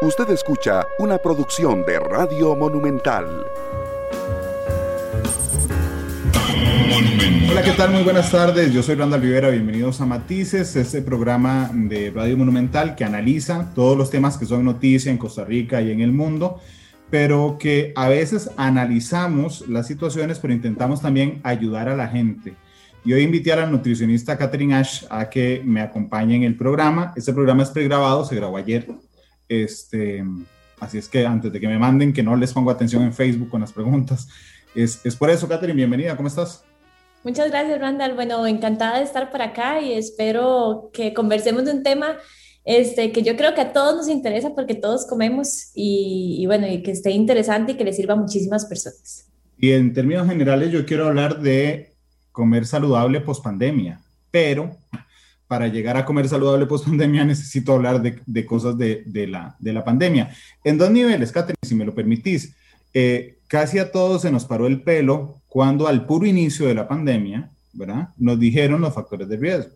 Usted escucha una producción de Radio Monumental. Hola, ¿qué tal? Muy buenas tardes. Yo soy Randall Rivera. Bienvenidos a Matices, este programa de Radio Monumental que analiza todos los temas que son noticia en Costa Rica y en el mundo, pero que a veces analizamos las situaciones, pero intentamos también ayudar a la gente. Y hoy invité a la nutricionista Catherine Ash a que me acompañe en el programa. Este programa es pregrabado, se grabó ayer este, así es que antes de que me manden, que no les pongo atención en Facebook con las preguntas. Es, es por eso, Catherine, bienvenida, ¿cómo estás? Muchas gracias, Randall. Bueno, encantada de estar por acá y espero que conversemos de un tema este, que yo creo que a todos nos interesa porque todos comemos y, y bueno, y que esté interesante y que le sirva a muchísimas personas. Y en términos generales, yo quiero hablar de comer saludable post pandemia, pero para llegar a comer saludable post pandemia necesito hablar de, cosas de, la, de la pandemia. En dos niveles, Catherine, si me lo permitís. Eh, casi a todos se nos paró el pelo cuando al puro inicio de la pandemia, ¿verdad? Nos dijeron los factores de riesgo.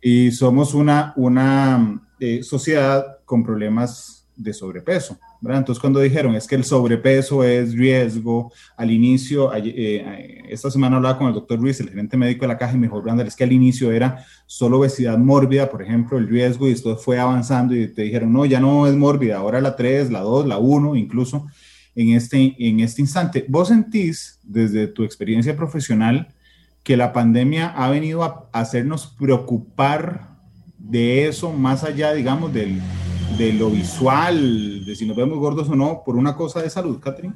Y somos una, una eh, sociedad con problemas de sobrepeso. Entonces, cuando dijeron es que el sobrepeso es riesgo, al inicio, eh, esta semana hablaba con el doctor Ruiz, el gerente médico de la caja, y me dijo, Brandon, es que al inicio era solo obesidad mórbida, por ejemplo, el riesgo, y esto fue avanzando y te dijeron, no, ya no es mórbida, ahora la 3, la 2, la 1, incluso en este, en este instante. ¿Vos sentís, desde tu experiencia profesional, que la pandemia ha venido a hacernos preocupar de eso más allá, digamos, del de lo visual, de si nos vemos gordos o no, por una cosa de salud, Catherine?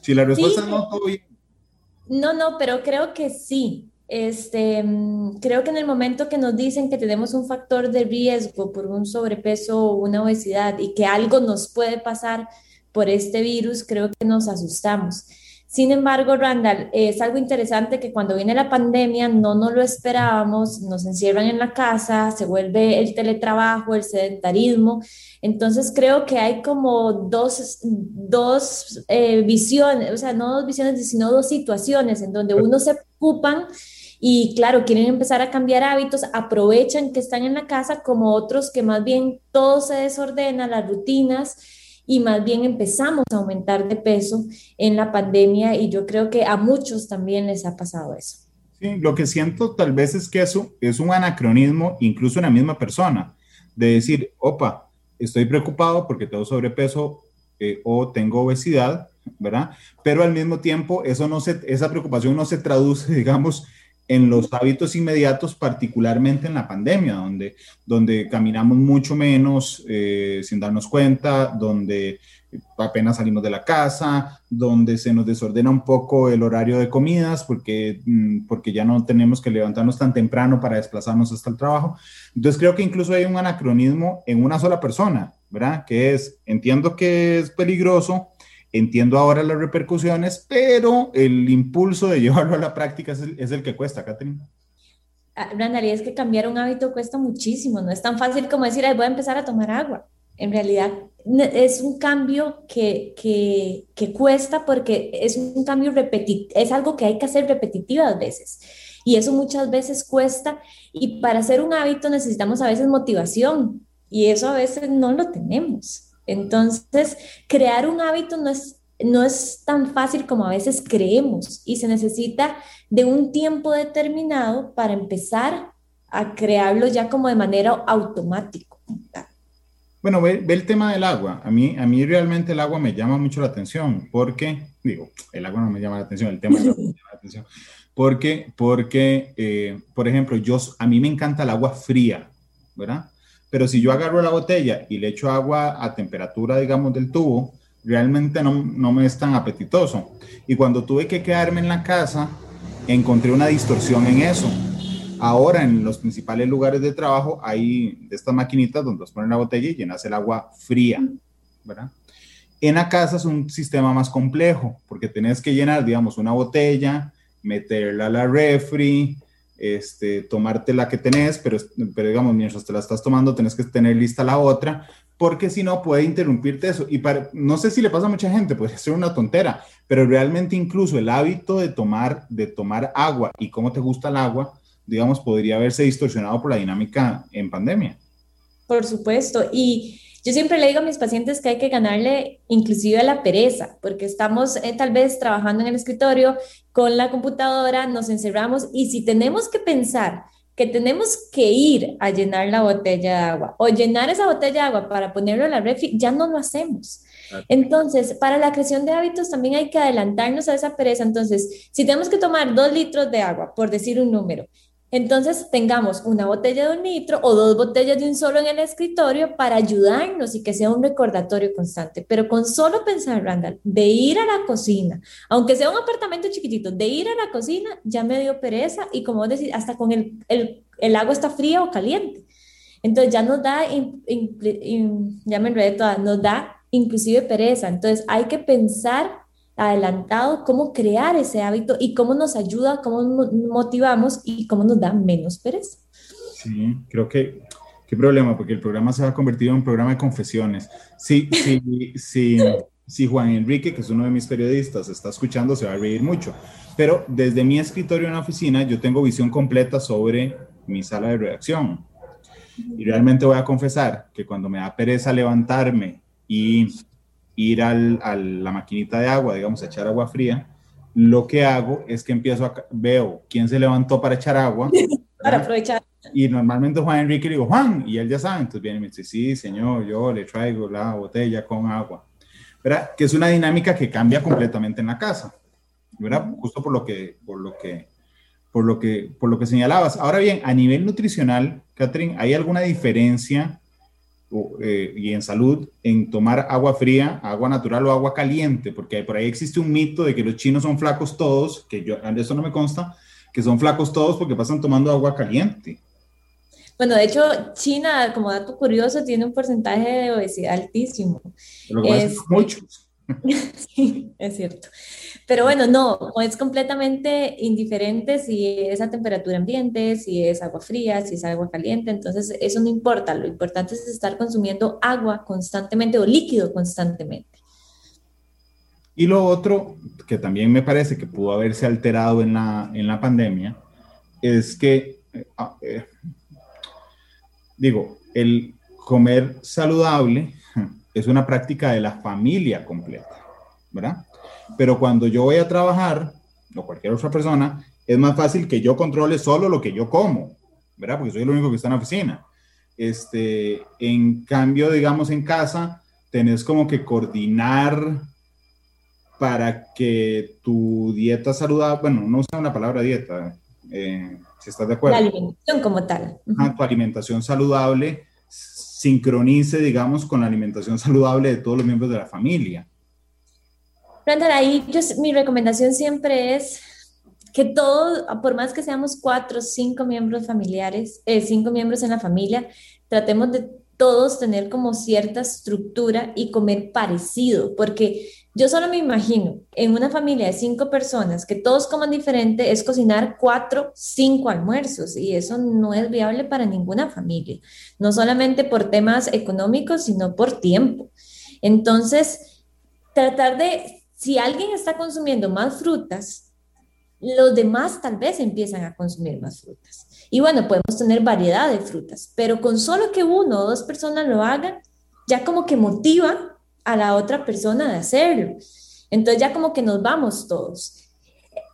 Si la respuesta es no, todo bien. No, no, pero creo que sí. Este, mm, creo que en el momento que nos dicen que tenemos un factor de riesgo por un sobrepeso o una obesidad y que algo nos puede pasar por este virus, creo que nos asustamos. Sin embargo, Randall, es algo interesante que cuando viene la pandemia no nos lo esperábamos, nos encierran en la casa, se vuelve el teletrabajo, el sedentarismo. Entonces creo que hay como dos, dos eh, visiones, o sea, no dos visiones, sino dos situaciones en donde uno se preocupan y claro, quieren empezar a cambiar hábitos, aprovechan que están en la casa como otros que más bien todo se desordena, las rutinas y más bien empezamos a aumentar de peso en la pandemia y yo creo que a muchos también les ha pasado eso. Sí, lo que siento tal vez es que eso es un anacronismo incluso en la misma persona, de decir, opa, estoy preocupado porque tengo sobrepeso eh, o tengo obesidad, ¿verdad? Pero al mismo tiempo eso no se, esa preocupación no se traduce, digamos, en los hábitos inmediatos, particularmente en la pandemia, donde, donde caminamos mucho menos eh, sin darnos cuenta, donde apenas salimos de la casa, donde se nos desordena un poco el horario de comidas porque, mm, porque ya no tenemos que levantarnos tan temprano para desplazarnos hasta el trabajo. Entonces creo que incluso hay un anacronismo en una sola persona, ¿verdad? Que es, entiendo que es peligroso, Entiendo ahora las repercusiones, pero el impulso de llevarlo a la práctica es el, que cuesta, Catherine. Ah, Brandalí, es que cambiar un hábito cuesta muchísimo, no es tan fácil como decir, voy a empezar a tomar agua. En realidad es un cambio que, que, que cuesta porque es un cambio repetitivo, es algo que hay que hacer repetitivas veces. Y eso muchas veces cuesta y para hacer un hábito necesitamos a veces motivación y eso a veces no lo tenemos. Entonces, crear un hábito no es, no es tan fácil como a veces creemos y se necesita de un tiempo determinado para empezar a crearlo ya como de manera automática. Bueno, ve, el tema del agua. A mí, a mí realmente el agua me llama mucho la atención porque, digo, el agua no me llama la atención, el tema del agua me llama la atención. Porque, porque eh, por ejemplo, yo, a mí me encanta el agua fría, ¿verdad? Pero si yo agarro la botella y le echo agua a temperatura, digamos, del tubo, realmente no, no me es tan apetitoso. Y cuando tuve que quedarme en la casa, encontré una distorsión en eso. Ahora en los principales lugares de trabajo hay de estas maquinitas donde os ponen la botella y llenas el agua fría, ¿verdad? En la casa es un sistema más complejo porque tenés que llenar, digamos, una botella, meterla a la refri, este, tomarte la que tenés, pero, pero digamos, mientras te la estás tomando, tenés que tener lista la otra, porque si no puede interrumpirte eso. Y para, no sé si le pasa a mucha gente, puede ser una tontera, pero realmente incluso el hábito de tomar, de tomar agua y cómo te gusta el agua, digamos, podría haberse distorsionado por la dinámica en pandemia. Por supuesto. Y yo siempre le digo a mis pacientes que hay que ganarle inclusive a la pereza, porque estamos eh, tal vez trabajando en el escritorio con la computadora, nos encerramos y si tenemos que pensar que tenemos que ir a llenar la botella de agua o llenar esa botella de agua para ponerlo en la refri, ya no lo hacemos. Entonces, para la creación de hábitos también hay que adelantarnos a esa pereza. Entonces, si tenemos que tomar dos litros de agua, por decir un número, entonces tengamos una botella de un litro o dos botellas de un solo en el escritorio para ayudarnos y que sea un recordatorio constante. Pero con solo pensar, Randall, de ir a la cocina, aunque sea un apartamento chiquitito, de ir a la cocina ya me dio pereza y como decir, hasta con el, el, el agua está fría o caliente. Entonces ya nos da, ya me enredé toda, nos da inclusive pereza. Entonces hay que pensar adelantado cómo crear ese hábito y cómo nos ayuda, cómo motivamos y cómo nos da menos pereza. Sí, creo que qué problema, porque el programa se ha convertido en un programa de confesiones. Sí, sí, sí, sí, Juan Enrique, que es uno de mis periodistas, está escuchando, se va a reír mucho. Pero desde mi escritorio en la oficina, yo tengo visión completa sobre mi sala de redacción. Y realmente voy a confesar que cuando me da pereza levantarme y ir al, a la maquinita de agua, digamos, a echar agua fría, lo que hago es que empiezo a, veo quién se levantó para echar agua. para aprovechar. Y normalmente Juan Enrique le digo, Juan, y él ya sabe, entonces viene y me dice, sí, señor, yo le traigo la botella con agua. ¿Verdad? Que es una dinámica que cambia completamente en la casa, ¿verdad? Justo por lo que, por lo que, por lo que, por lo que señalabas. Ahora bien, a nivel nutricional, Catherine, ¿hay alguna diferencia eh, y en salud en tomar agua fría, agua natural o agua caliente, porque por ahí existe un mito de que los chinos son flacos todos, que yo, eso no me consta, que son flacos todos porque pasan tomando agua caliente. Bueno, de hecho, China, como dato curioso, tiene un porcentaje de obesidad altísimo. Pero es, muchos. sí, es cierto. Pero bueno, no, es completamente indiferente si es a temperatura ambiente, si es agua fría, si es agua caliente, entonces eso no importa, lo importante es estar consumiendo agua constantemente o líquido constantemente. Y lo otro que también me parece que pudo haberse alterado en la, en la pandemia es que, eh, ah, eh, digo, el comer saludable es una práctica de la familia completa, ¿verdad? Pero cuando yo voy a trabajar, o cualquier otra persona, es más fácil que yo controle solo lo que yo como, ¿verdad? Porque soy el único que está en la oficina. Este, en cambio, digamos, en casa, tenés como que coordinar para que tu dieta saludable, bueno, no usa una palabra dieta, eh, si estás de acuerdo. La alimentación como tal. tu alimentación saludable sincronice, digamos, con la alimentación saludable de todos los miembros de la familia. Brandon, ahí mi recomendación siempre es que todos, por más que seamos cuatro, cinco miembros familiares, eh, cinco miembros en la familia, tratemos de todos tener como cierta estructura y comer parecido, porque yo solo me imagino en una familia de cinco personas que todos coman diferente es cocinar cuatro, cinco almuerzos y eso no es viable para ninguna familia, no solamente por temas económicos, sino por tiempo. Entonces, tratar de si alguien está consumiendo más frutas, los demás tal vez empiezan a consumir más frutas. Y bueno, podemos tener variedad de frutas, pero con solo que uno o dos personas lo hagan, ya como que motiva a la otra persona de hacerlo. Entonces ya como que nos vamos todos.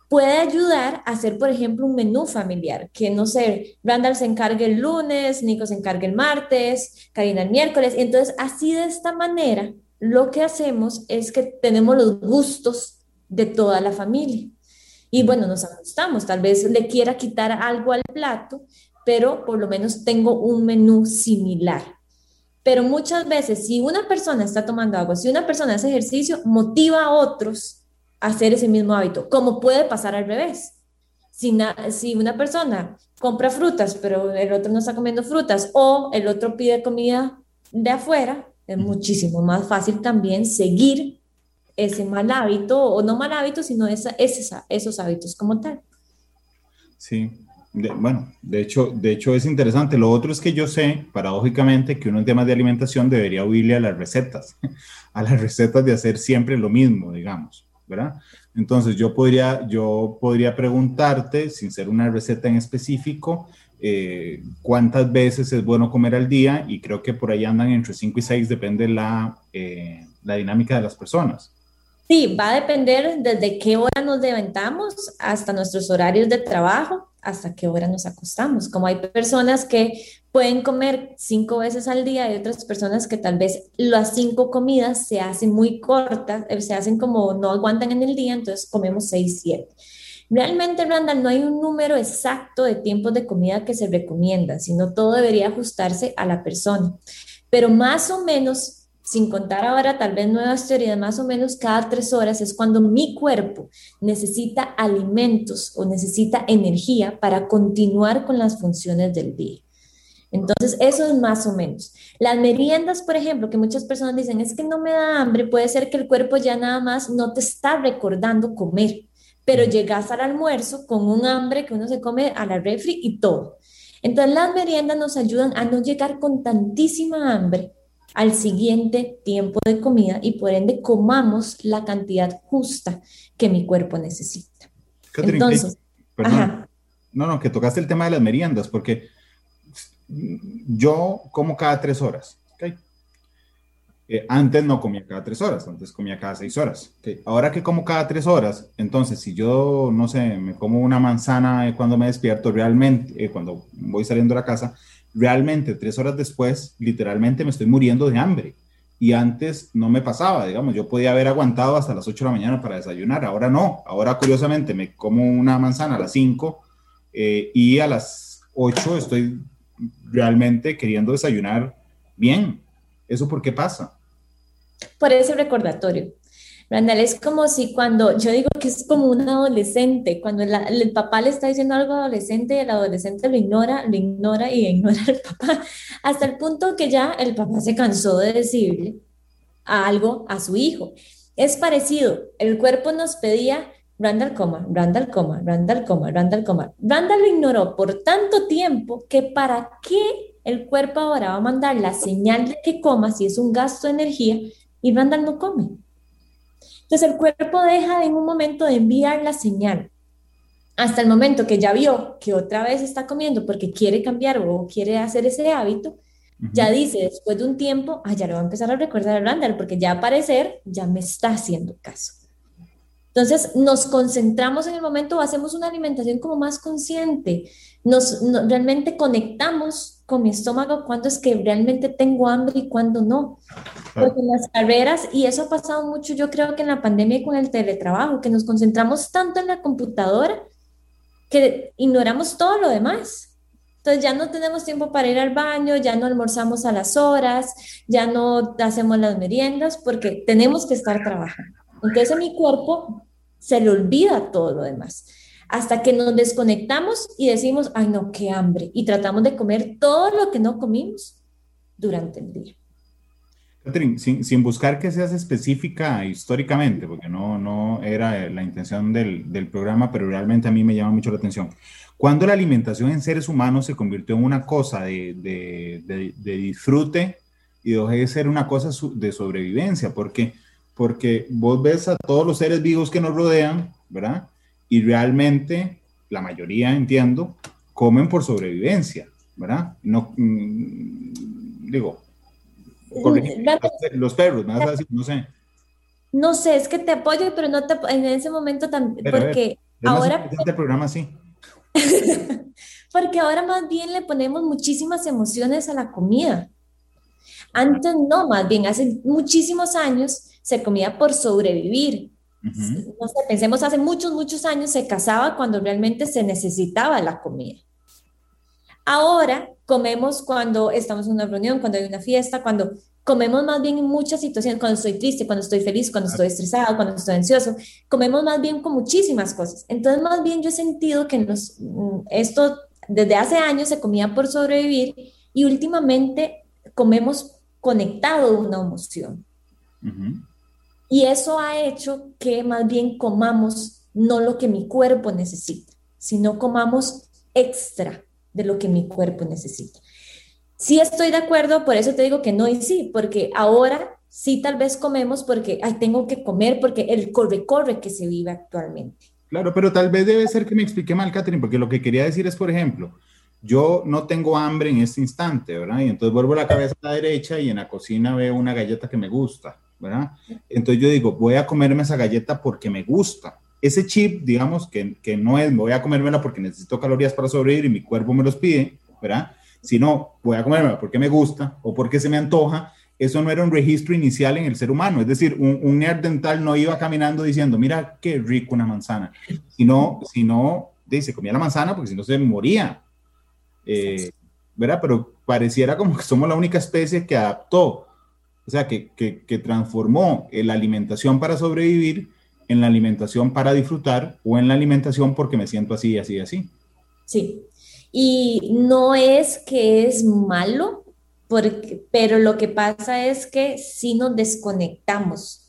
Puede ayudar a hacer, por ejemplo, un menú familiar, que no sé, Randall se encargue el lunes, Nico se encargue el martes, Karina el miércoles. Entonces, así de esta manera, lo que hacemos es que tenemos los gustos de toda la familia. Y bueno, nos ajustamos, tal vez le quiera quitar algo al plato, pero por lo menos tengo un menú similar. Pero muchas veces, si una persona está tomando agua, si una persona hace ejercicio, motiva a otros a hacer ese mismo hábito, como puede pasar al revés. Si, si una persona compra frutas, pero el otro no está comiendo frutas, o el otro pide comida de afuera, es muchísimo más fácil también seguir ese mal hábito, o no mal hábito, sino esa, esos hábitos como tal. Sí, bueno, de hecho, de hecho es interesante. Lo otro es que yo sé, paradójicamente, que uno en temas de alimentación debería huirle a las recetas, a las recetas de hacer siempre lo mismo, digamos, ¿verdad? Entonces yo podría, yo podría preguntarte, sin ser una receta en específico, eh, cuántas veces es bueno comer al día y creo que por ahí andan entre 5 y 6, depende la, eh, la dinámica de las personas. Sí, va a depender desde qué hora nos levantamos hasta nuestros horarios de trabajo, hasta qué hora nos acostamos. Como hay personas que pueden comer cinco veces al día y otras personas que tal vez las cinco comidas se hacen muy cortas, eh, se hacen como no aguantan en el día, entonces comemos seis, siete. Realmente, Randall, no hay un número exacto de tiempos de comida que se recomienda, sino todo debería ajustarse a la persona. Pero más o menos, sin contar ahora tal vez nuevas teorías, más o menos cada tres horas es cuando mi cuerpo necesita alimentos o necesita energía para continuar con las funciones del día. Entonces, eso es más o menos. Las meriendas, por ejemplo, que muchas personas dicen, es que no me da hambre, puede ser que el cuerpo ya nada más no te está recordando comer, pero llegas al almuerzo con un hambre que uno se come a la refri y todo. Entonces, las meriendas nos ayudan a no llegar con tantísima hambre al siguiente tiempo de comida y por ende comamos la cantidad justa que mi cuerpo necesita. Entonces, no, no, que tocaste el tema de las meriendas, porque yo como cada tres horas. Eh, antes no comía cada tres horas, antes comía cada seis horas. Ahora que como cada tres horas, entonces si yo, no sé, me como una manzana cuando me despierto, realmente, eh, cuando voy saliendo de la casa, realmente tres horas después, literalmente me estoy muriendo de hambre. Y antes no me pasaba, digamos, yo podía haber aguantado hasta las 8 de la mañana para desayunar, ahora no, ahora curiosamente me como una manzana a las 5 eh, y a las 8 estoy realmente queriendo desayunar bien. ¿Eso por qué pasa? Por ese recordatorio. Randall, es como si cuando, yo digo que es como un adolescente, cuando el papá le está diciendo algo al adolescente el adolescente lo ignora, lo ignora y ignora al papá, hasta el punto que ya el papá se cansó de decirle algo a su hijo. Es parecido, el cuerpo nos pedía Randall coma, Randall coma, Randall coma, Randall coma. Randall lo ignoró por tanto tiempo que para qué el cuerpo ahora va a mandar la señal de que coma si es un gasto de energía y Randall no come. Entonces el cuerpo deja en un momento de enviar la señal. Hasta el momento que ya vio que otra vez está comiendo porque quiere cambiar o quiere hacer ese hábito, ya dice después de un tiempo, ah, ya lo va a empezar a recordar a Randall porque ya aparecer ya me está haciendo caso. Entonces, nos concentramos en el momento hacemos una alimentación como más consciente. Nos, realmente conectamos con mi estómago cuando es que realmente tengo hambre y cuando no. Porque en las carreras, y eso ha pasado mucho, yo creo que en la pandemia y con el teletrabajo, que nos concentramos tanto en la computadora que ignoramos todo lo demás. Entonces ya no tenemos tiempo para ir al baño, ya no almorzamos a las horas, ya no hacemos las meriendas porque tenemos que estar trabajando. Entonces a mi cuerpo se le olvida todo lo demás. Hasta que nos desconectamos y decimos, ay no, qué hambre. Y tratamos de comer todo lo que no comimos durante el día. Catherine, sin, buscar que seas específica históricamente, porque no, no era la intención del, del, programa, pero realmente a mí me llama mucho la atención. ¿Cuándo la alimentación en seres humanos se convirtió en una cosa de, de, de disfrute y dejó de ser una cosa de sobrevivencia? Porque porque vos ves a todos los seres vivos que nos rodean, ¿verdad? Y realmente, la mayoría, entiendo, comen por sobrevivencia, ¿verdad? No, mm, digo, los perros, no sé. No sé, es que te apoyo, pero no te en ese momento también, porque ahora... el programa sí. porque ahora más bien le ponemos muchísimas emociones a la comida. Antes no, más bien hace muchísimos años se comía por sobrevivir. No sé, pensemos hace muchos, muchos años se casaba cuando realmente se necesitaba la comida. Ahora comemos cuando estamos en una reunión, cuando hay una fiesta, cuando comemos más bien en muchas situaciones, cuando estoy triste, cuando estoy feliz, cuando estoy estresado, cuando estoy ansioso, comemos más bien con muchísimas cosas. Entonces, más bien yo he sentido que nos, mm, esto desde hace años se comía por sobrevivir y últimamente comemos conectado a una emoción. Y eso ha hecho que más bien comamos no lo que mi cuerpo necesita, sino comamos extra de lo que mi cuerpo necesita. Sí estoy de acuerdo, por eso te digo que no y sí, porque ahora sí tal vez comemos porque tengo que comer, porque el corre-corre que se vive actualmente. Claro, pero tal vez debe ser que me explique mal, Catherine, porque lo que quería decir es, por ejemplo, yo no tengo hambre en este instante, ¿verdad? Y entonces vuelvo la cabeza a la derecha y en la cocina veo una galleta que me gusta, ¿verdad? Entonces yo digo, voy a comerme esa galleta porque me gusta. Ese chip, digamos, que, que no es, voy a comérmela porque necesito calorías para sobrevivir y mi cuerpo me los pide, ¿verdad? Sino, voy a comérmela porque me gusta o porque se me antoja. Eso no era un registro inicial en el ser humano. Es decir, un, un nerd dental no iba caminando diciendo, mira qué rico una manzana. Sino, sino dice, comía la manzana porque si no se moría. Eh, ¿Verdad? Pero pareciera como que somos la única especie que adaptó, o sea, que, que, que transformó la alimentación para sobrevivir en la alimentación para disfrutar o en la alimentación porque me siento así, así, así. Sí, y no es que es malo, porque, pero lo que pasa es que si nos desconectamos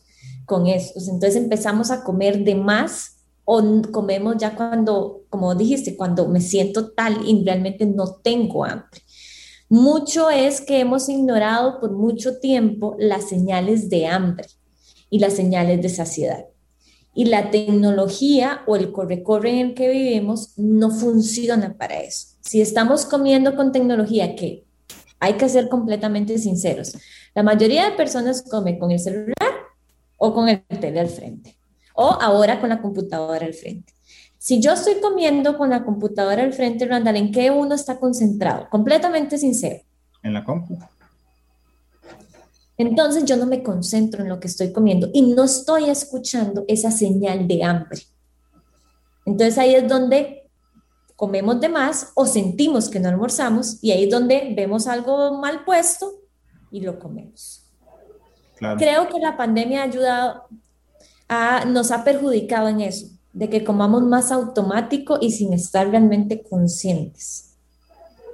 con eso. Entonces empezamos a comer de más o comemos ya cuando, como dijiste, cuando me siento tal y realmente no tengo hambre. Mucho es que hemos ignorado por mucho tiempo las señales de hambre y las señales de saciedad. Y la tecnología o el corre-corre en el que vivimos no funciona para eso. Si estamos comiendo con tecnología, que hay que ser completamente sinceros, la mayoría de personas come con el celular o con el tele al frente o ahora con la computadora al frente. Si yo estoy comiendo con la computadora al frente, Randall, ¿en qué uno está concentrado? Completamente sincero. En la compu. Entonces yo no me concentro en lo que estoy comiendo y no estoy escuchando esa señal de hambre. Entonces ahí es donde comemos de más o sentimos que no almorzamos y ahí es donde vemos algo mal puesto y lo comemos. Creo que la pandemia ha ayudado nos ha perjudicado en eso, de que comamos más automático y sin estar realmente conscientes.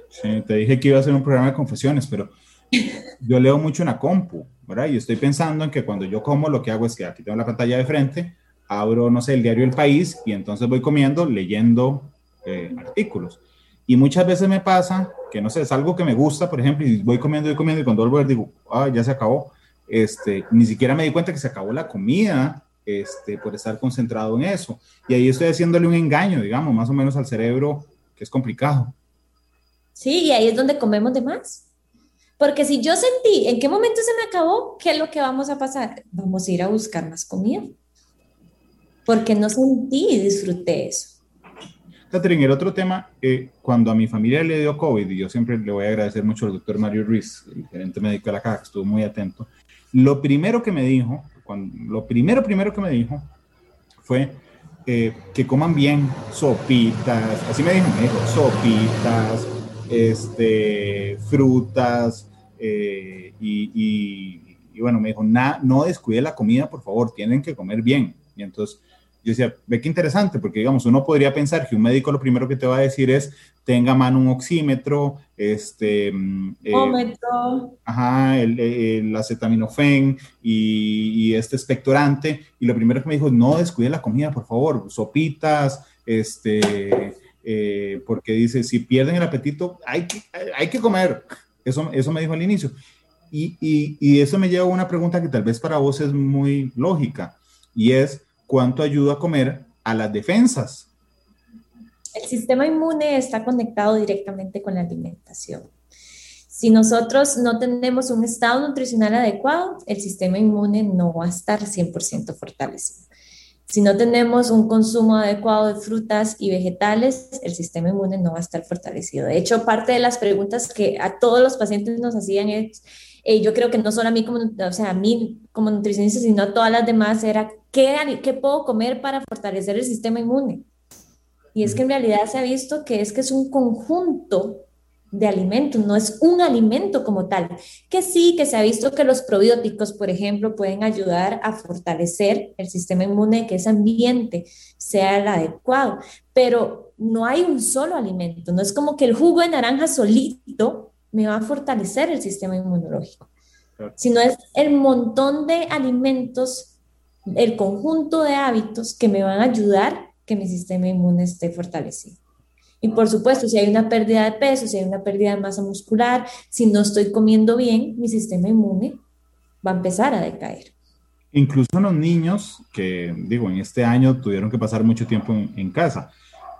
Sí, te dije que iba a hacer un programa de confesiones, pero yo leo mucho en la compu, ¿verdad? Y estoy pensando en que cuando yo como, lo que hago es que aquí tengo la pantalla de frente, abro, no sé, el diario El País y entonces voy comiendo, leyendo eh, artículos. Y muchas veces me pasa que, no sé, es algo que me gusta, por ejemplo, y voy comiendo y comiendo y cuando vuelvo digo, ah, ya se acabó. Este, ni siquiera me di cuenta que se acabó la comida este, por estar concentrado en eso. Y ahí estoy haciéndole un engaño, digamos, más o menos al cerebro, que es complicado. Sí, y ahí es donde comemos de más. Porque si yo sentí en qué momento se me acabó, ¿qué es lo que vamos a pasar? Vamos a ir a buscar más comida. Porque no sentí y disfruté eso. Catherine, el otro tema, eh, cuando a mi familia le dio COVID, y yo siempre le voy a agradecer mucho al doctor Mario Ruiz, el gerente médico de la caja, que estuvo muy atento, lo primero que me dijo lo primero, primero que me dijo fue eh, que coman bien sopitas, así me dijo, me dijo, sopitas, este, frutas, eh, y, bueno, me dijo, no descuide la comida, por favor, tienen que comer bien. Y entonces yo decía, ve qué interesante, porque digamos, uno podría pensar que un médico lo primero que te va a decir es, tenga mano un oxímetro, este... Mm, eh, ajá, el, el acetaminofén y, este expectorante, y lo primero que me dijo, no descuide la comida, por favor, sopitas, este... Eh, porque dice, si pierden el apetito, hay que, hay que comer. Eso, eso me dijo al inicio. Y, y, y eso me lleva a una pregunta que tal vez para vos es muy lógica, y es, cuánto ayuda a comer a las defensas. El sistema inmune está conectado directamente con la alimentación. Si nosotros no tenemos un estado nutricional adecuado, el sistema inmune no va a estar 100% fortalecido. Si no tenemos un consumo adecuado de frutas y vegetales, el sistema inmune no va a estar fortalecido. De hecho, parte de las preguntas que a todos los pacientes nos hacían es, eh, yo creo que no solo a mí como, o sea, a mí como nutricionista, sino a todas las demás, era ¿qué, ¿qué puedo comer para fortalecer el sistema inmune? Y es que en realidad se ha visto que es que es un conjunto de alimentos, no es un alimento como tal. Que sí, que se ha visto que los probióticos, por ejemplo, pueden ayudar a fortalecer el sistema inmune, que ese ambiente sea el adecuado, pero no hay un solo alimento, no es como que el jugo de naranja solito me va a fortalecer el sistema inmunológico, sino es el montón de alimentos, el conjunto de hábitos que me van a ayudar que mi sistema inmune esté fortalecido. Y por supuesto, si hay una pérdida de peso, si hay una pérdida de masa muscular, si no estoy comiendo bien, mi sistema inmune va a empezar a decaer. Incluso los niños que, digo, en este año tuvieron que pasar mucho tiempo en, casa,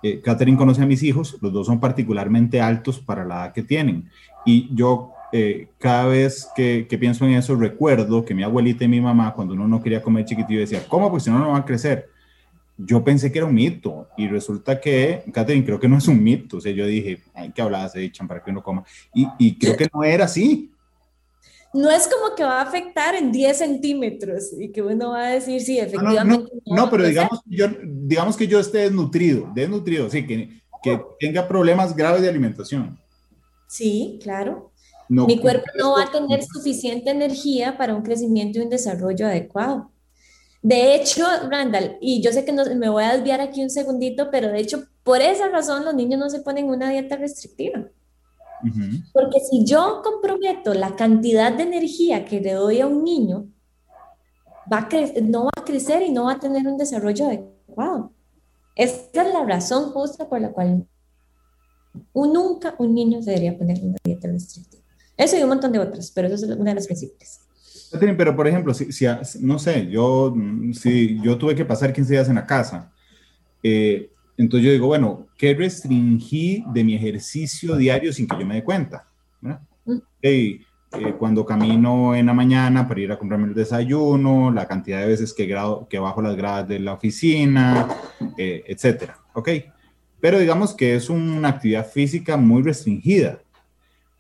eh, Catherine conoce a mis hijos, los dos son particularmente altos para la edad que tienen. Y yo eh, cada vez que, que, pienso en eso, recuerdo que mi abuelita y mi mamá, cuando uno no quería comer chiquitillo, decía, ¿cómo? Pues si no, no va a crecer. Yo pensé que era un mito y resulta que, Catherine, creo que no es un mito. O sea, yo dije, hay que hablar de echan para que uno coma. Y, y creo que no era así no es como que va a afectar en 10 centímetros y que uno va a decir, sí, efectivamente. No, no, pero digamos, yo, digamos que yo esté desnutrido, desnutrido, sí, que, que tenga problemas graves de alimentación. Sí, claro. Mi cuerpo no va a tener suficiente energía para un crecimiento y un desarrollo adecuado. De hecho, Randall, y yo sé que no, me voy a desviar aquí un segundito, pero de hecho, por esa razón los niños no se ponen una dieta restrictiva. Porque si yo comprometo la cantidad de energía que le doy a un niño, va no va a crecer y no va a tener un desarrollo adecuado. Esa es la razón justa por la cual un, nunca un niño debería poner una dieta restrictiva. Eso y un montón de otras, pero eso es una de las principales. Pero, por ejemplo, si, si, no sé, yo, si yo tuve que pasar 15 días en la casa, eh, entonces yo digo, bueno, ¿qué restringí de mi ejercicio diario sin que yo me dé cuenta? Mm. Eh, cuando camino en la mañana para ir a comprarme el desayuno, la cantidad de veces que, grado, que bajo las gradas de la oficina, eh, etcétera. ¿Ok? Pero digamos que es una actividad física muy restringida.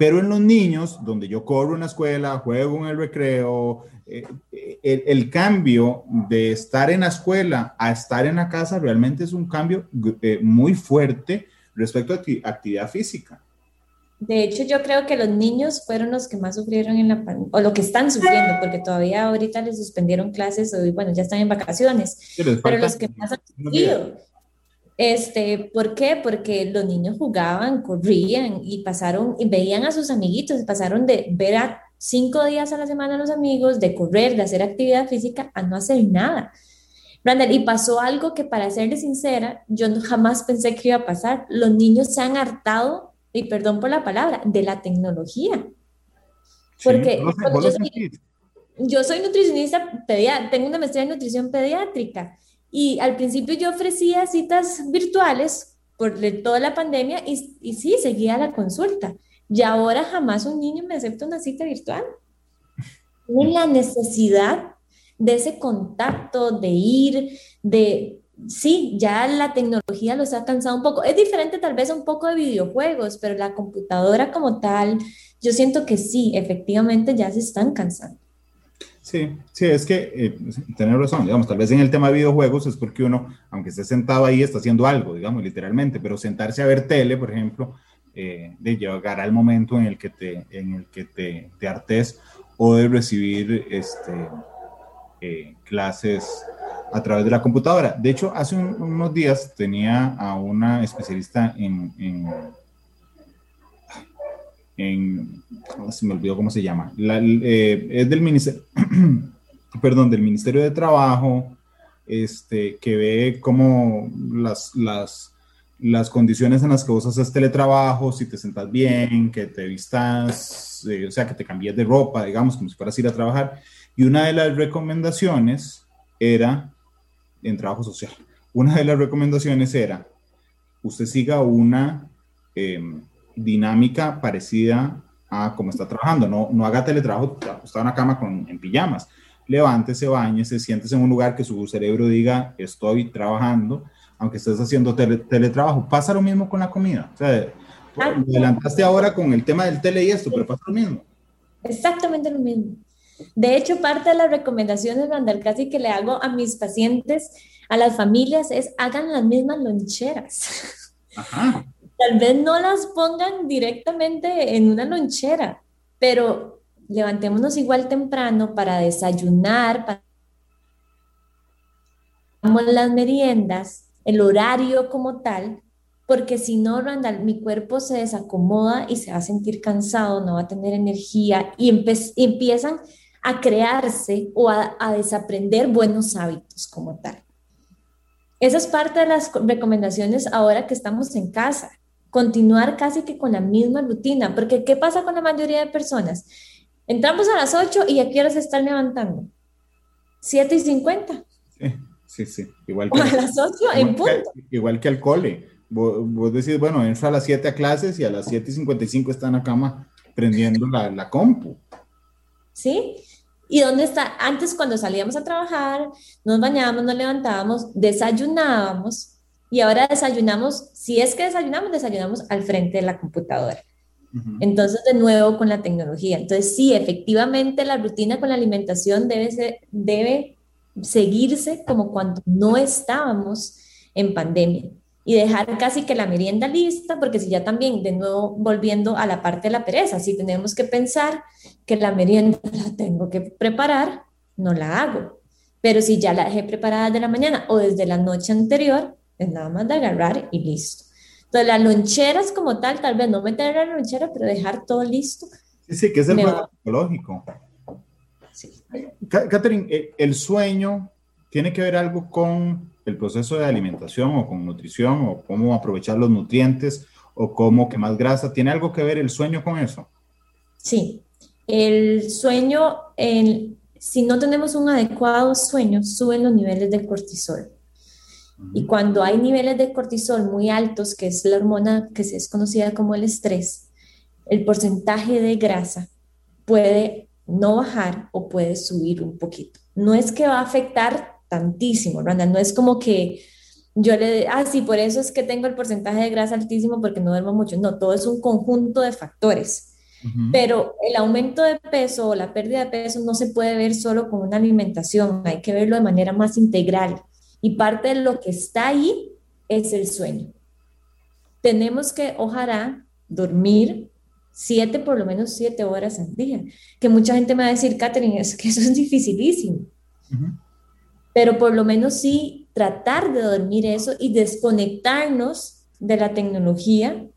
Pero en los niños, donde yo corro en la escuela, juego en el recreo, eh, el, cambio de estar en la escuela a estar en la casa realmente es un cambio eh, muy fuerte respecto a actividad física. De hecho, yo creo que los niños fueron los que más sufrieron en la pandemia, o lo que están sufriendo, porque todavía ahorita les suspendieron clases, o bueno, ya están en vacaciones, pero los que más han sufrido este, ¿Por qué? Porque los niños jugaban, corrían y pasaron, y veían a sus amiguitos, pasaron de ver a cinco días a la semana a los amigos, de correr, de hacer actividad física, a no hacer nada. Brandon, y pasó algo que para serle sincera, yo jamás pensé que iba a pasar. Los niños se han hartado, y perdón por la palabra, de la tecnología. Porque yo, soy, yo, soy, nutricionista, tengo una maestría en nutrición pediátrica y al principio yo ofrecía citas virtuales por toda la pandemia y, sí, seguía la consulta. Y ahora jamás un niño me acepta una cita virtual. Tienen la necesidad de ese contacto, de ir, de... Sí, ya la tecnología los ha cansado un poco. Es diferente tal vez un poco de videojuegos, pero la computadora como tal, yo siento que sí, efectivamente ya se están cansando. Sí, sí, es que eh, tener razón, digamos, tal vez en el tema de videojuegos es porque uno, aunque esté sentado ahí, está haciendo algo, digamos, literalmente, pero sentarse a ver tele, por ejemplo, eh, de llegar al momento en el que te, en el que te, te artes o de recibir este, eh, clases a través de la computadora. De hecho, hace unos días tenía a una especialista en en, se me olvidó cómo se llama, eh, es del ministerio, perdón, del Ministerio de Trabajo, este, que ve cómo las, las, las condiciones en las que vos haces teletrabajo, si te sentas bien, que te vistas, eh, o sea, que te cambies de ropa, digamos, como si fueras a ir a trabajar. Y una de las recomendaciones era, en trabajo social, una de las recomendaciones era, usted siga una... Em, dinámica parecida a cómo está trabajando. No, no haga teletrabajo está en la cama con, en pijamas. Levántese, bañese, siéntese en un lugar que su cerebro diga, estoy trabajando, aunque estés haciendo teletrabajo. Pasa lo mismo con la comida. O sea, ah. adelantaste ahora con el tema del tele y esto, pero pasa lo mismo. Exactamente lo mismo. De hecho, parte de las recomendaciones, Randall, casi que le hago a mis pacientes, a las familias, es hagan las mismas loncheras. Ajá. Tal vez no las pongan directamente en una lonchera, pero levantémonos igual temprano para desayunar, para las meriendas, el horario como tal, porque si no, Randall, mi cuerpo se desacomoda y se va a sentir cansado, no va a tener energía y empiezan a crearse o a, a desaprender buenos hábitos como tal. Esa es parte de las recomendaciones ahora que estamos en casa continuar casi que con la misma rutina, porque ¿qué pasa con la mayoría de personas? Entramos a las 8 y aquí ahora se están levantando. 7 y 50. Sí, sí, sí. Igual que, a las 8 en punto. igual que al cole. Vos, decís, bueno, entra a las 7 a clases y a las 7 y 55 está en la cama prendiendo la, la compu. ¿Sí? ¿Y dónde está? Antes cuando salíamos a trabajar, nos bañábamos, nos levantábamos, desayunábamos y ahora desayunamos, si es que desayunamos, desayunamos al frente de la computadora. Entonces, de nuevo con la tecnología. Entonces, sí, efectivamente la rutina con la alimentación debe, debe seguirse como cuando no estábamos en pandemia y dejar casi que la merienda lista, porque si ya también, de nuevo, volviendo a la parte de la pereza, si tenemos que pensar que la merienda la tengo que preparar, no la hago. Pero si ya la dejé preparada de la mañana o desde la noche anterior, es nada más de agarrar y listo. Entonces, las loncheras como tal, tal vez no meter la lonchera, pero dejar todo listo. Sí, sí, que es el juego psicológico. Sí. Catherine, eh, el sueño tiene que ver algo con el proceso de alimentación o con nutrición o cómo aprovechar los nutrientes o cómo quemar grasa. ¿Tiene algo que ver el sueño con eso? Sí, el sueño, si no tenemos un adecuado sueño, suben los niveles de cortisol. Y cuando hay niveles de cortisol muy altos, que es la hormona que se es conocida como el estrés, el porcentaje de grasa puede no bajar o puede subir un poquito. No es que va a afectar tantísimo, Randa. No es como que yo le, ah, sí, por eso es que tengo el porcentaje de grasa altísimo porque no duermo mucho. No, todo es un conjunto de factores. Pero el aumento de peso o la pérdida de peso no se puede ver solo con una alimentación, hay que verlo de manera más integral. Y parte de lo que está ahí es el sueño. Tenemos que, ojalá, dormir siete, por lo menos siete horas al día. Que mucha gente me va a decir, Catherine, es que eso es dificilísimo pero por lo menos sí tratar de dormir eso y desconectarnos de la tecnología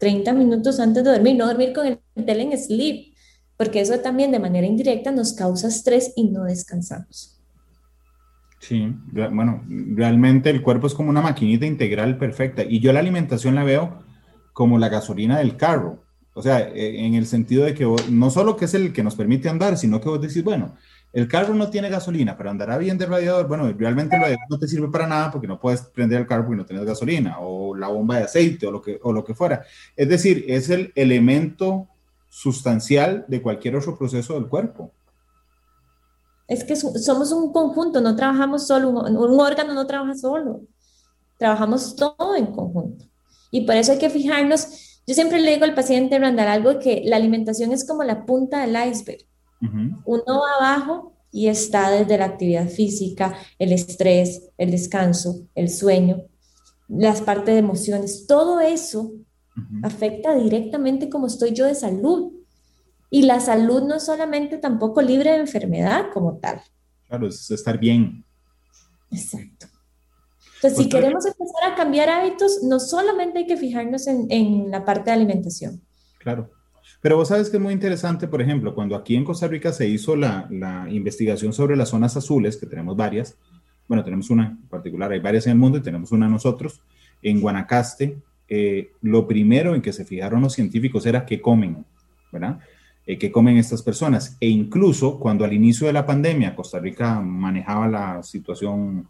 30 minutos antes de dormir, no dormir con el tele en sleep, porque eso también de manera indirecta nos causa estrés y no descansamos. Sí, bueno, realmente el cuerpo es como una maquinita integral perfecta y yo la alimentación la veo como la gasolina del carro, o sea, e, en el sentido de que no solo que es el que nos permite andar, sino que vos decís, bueno, el carro no tiene gasolina, pero andará bien de radiador. Bueno, realmente el radiador no te sirve para nada porque no puedes prender el carro porque no tienes gasolina o la bomba de aceite o lo que, o lo que fuera. Es decir, es el elemento sustancial de cualquier otro proceso del cuerpo. Es que somos un conjunto, no trabajamos solo, un, órgano no trabaja solo, trabajamos todo en conjunto. Y por eso hay que fijarnos, yo siempre le digo al paciente, Randall, algo que la alimentación es como la punta del iceberg. Uno va abajo y está desde la actividad física, el estrés, el descanso, el sueño, las partes de emociones, todo eso afecta directamente como estoy yo de salud. Y la salud no es solamente tampoco libre de enfermedad como tal. Claro, es estar bien. Exacto. Entonces, si pues, queremos empezar a cambiar hábitos, no solamente hay que fijarnos en, en la parte de alimentación. Claro. Pero vos sabes que es muy interesante, por ejemplo, cuando aquí en Costa Rica se hizo la, investigación sobre las zonas azules, que tenemos varias, bueno, tenemos una en particular, hay varias en el mundo y tenemos una nosotros, en Guanacaste, eh, lo primero en que se fijaron los científicos era qué comen, ¿verdad? Eh, qué comen estas personas. E incluso cuando al inicio de la pandemia Costa Rica manejaba la situación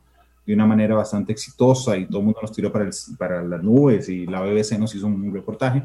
de una manera bastante exitosa y todo el mundo nos tiró para, para las nubes y la BBC nos hizo un reportaje,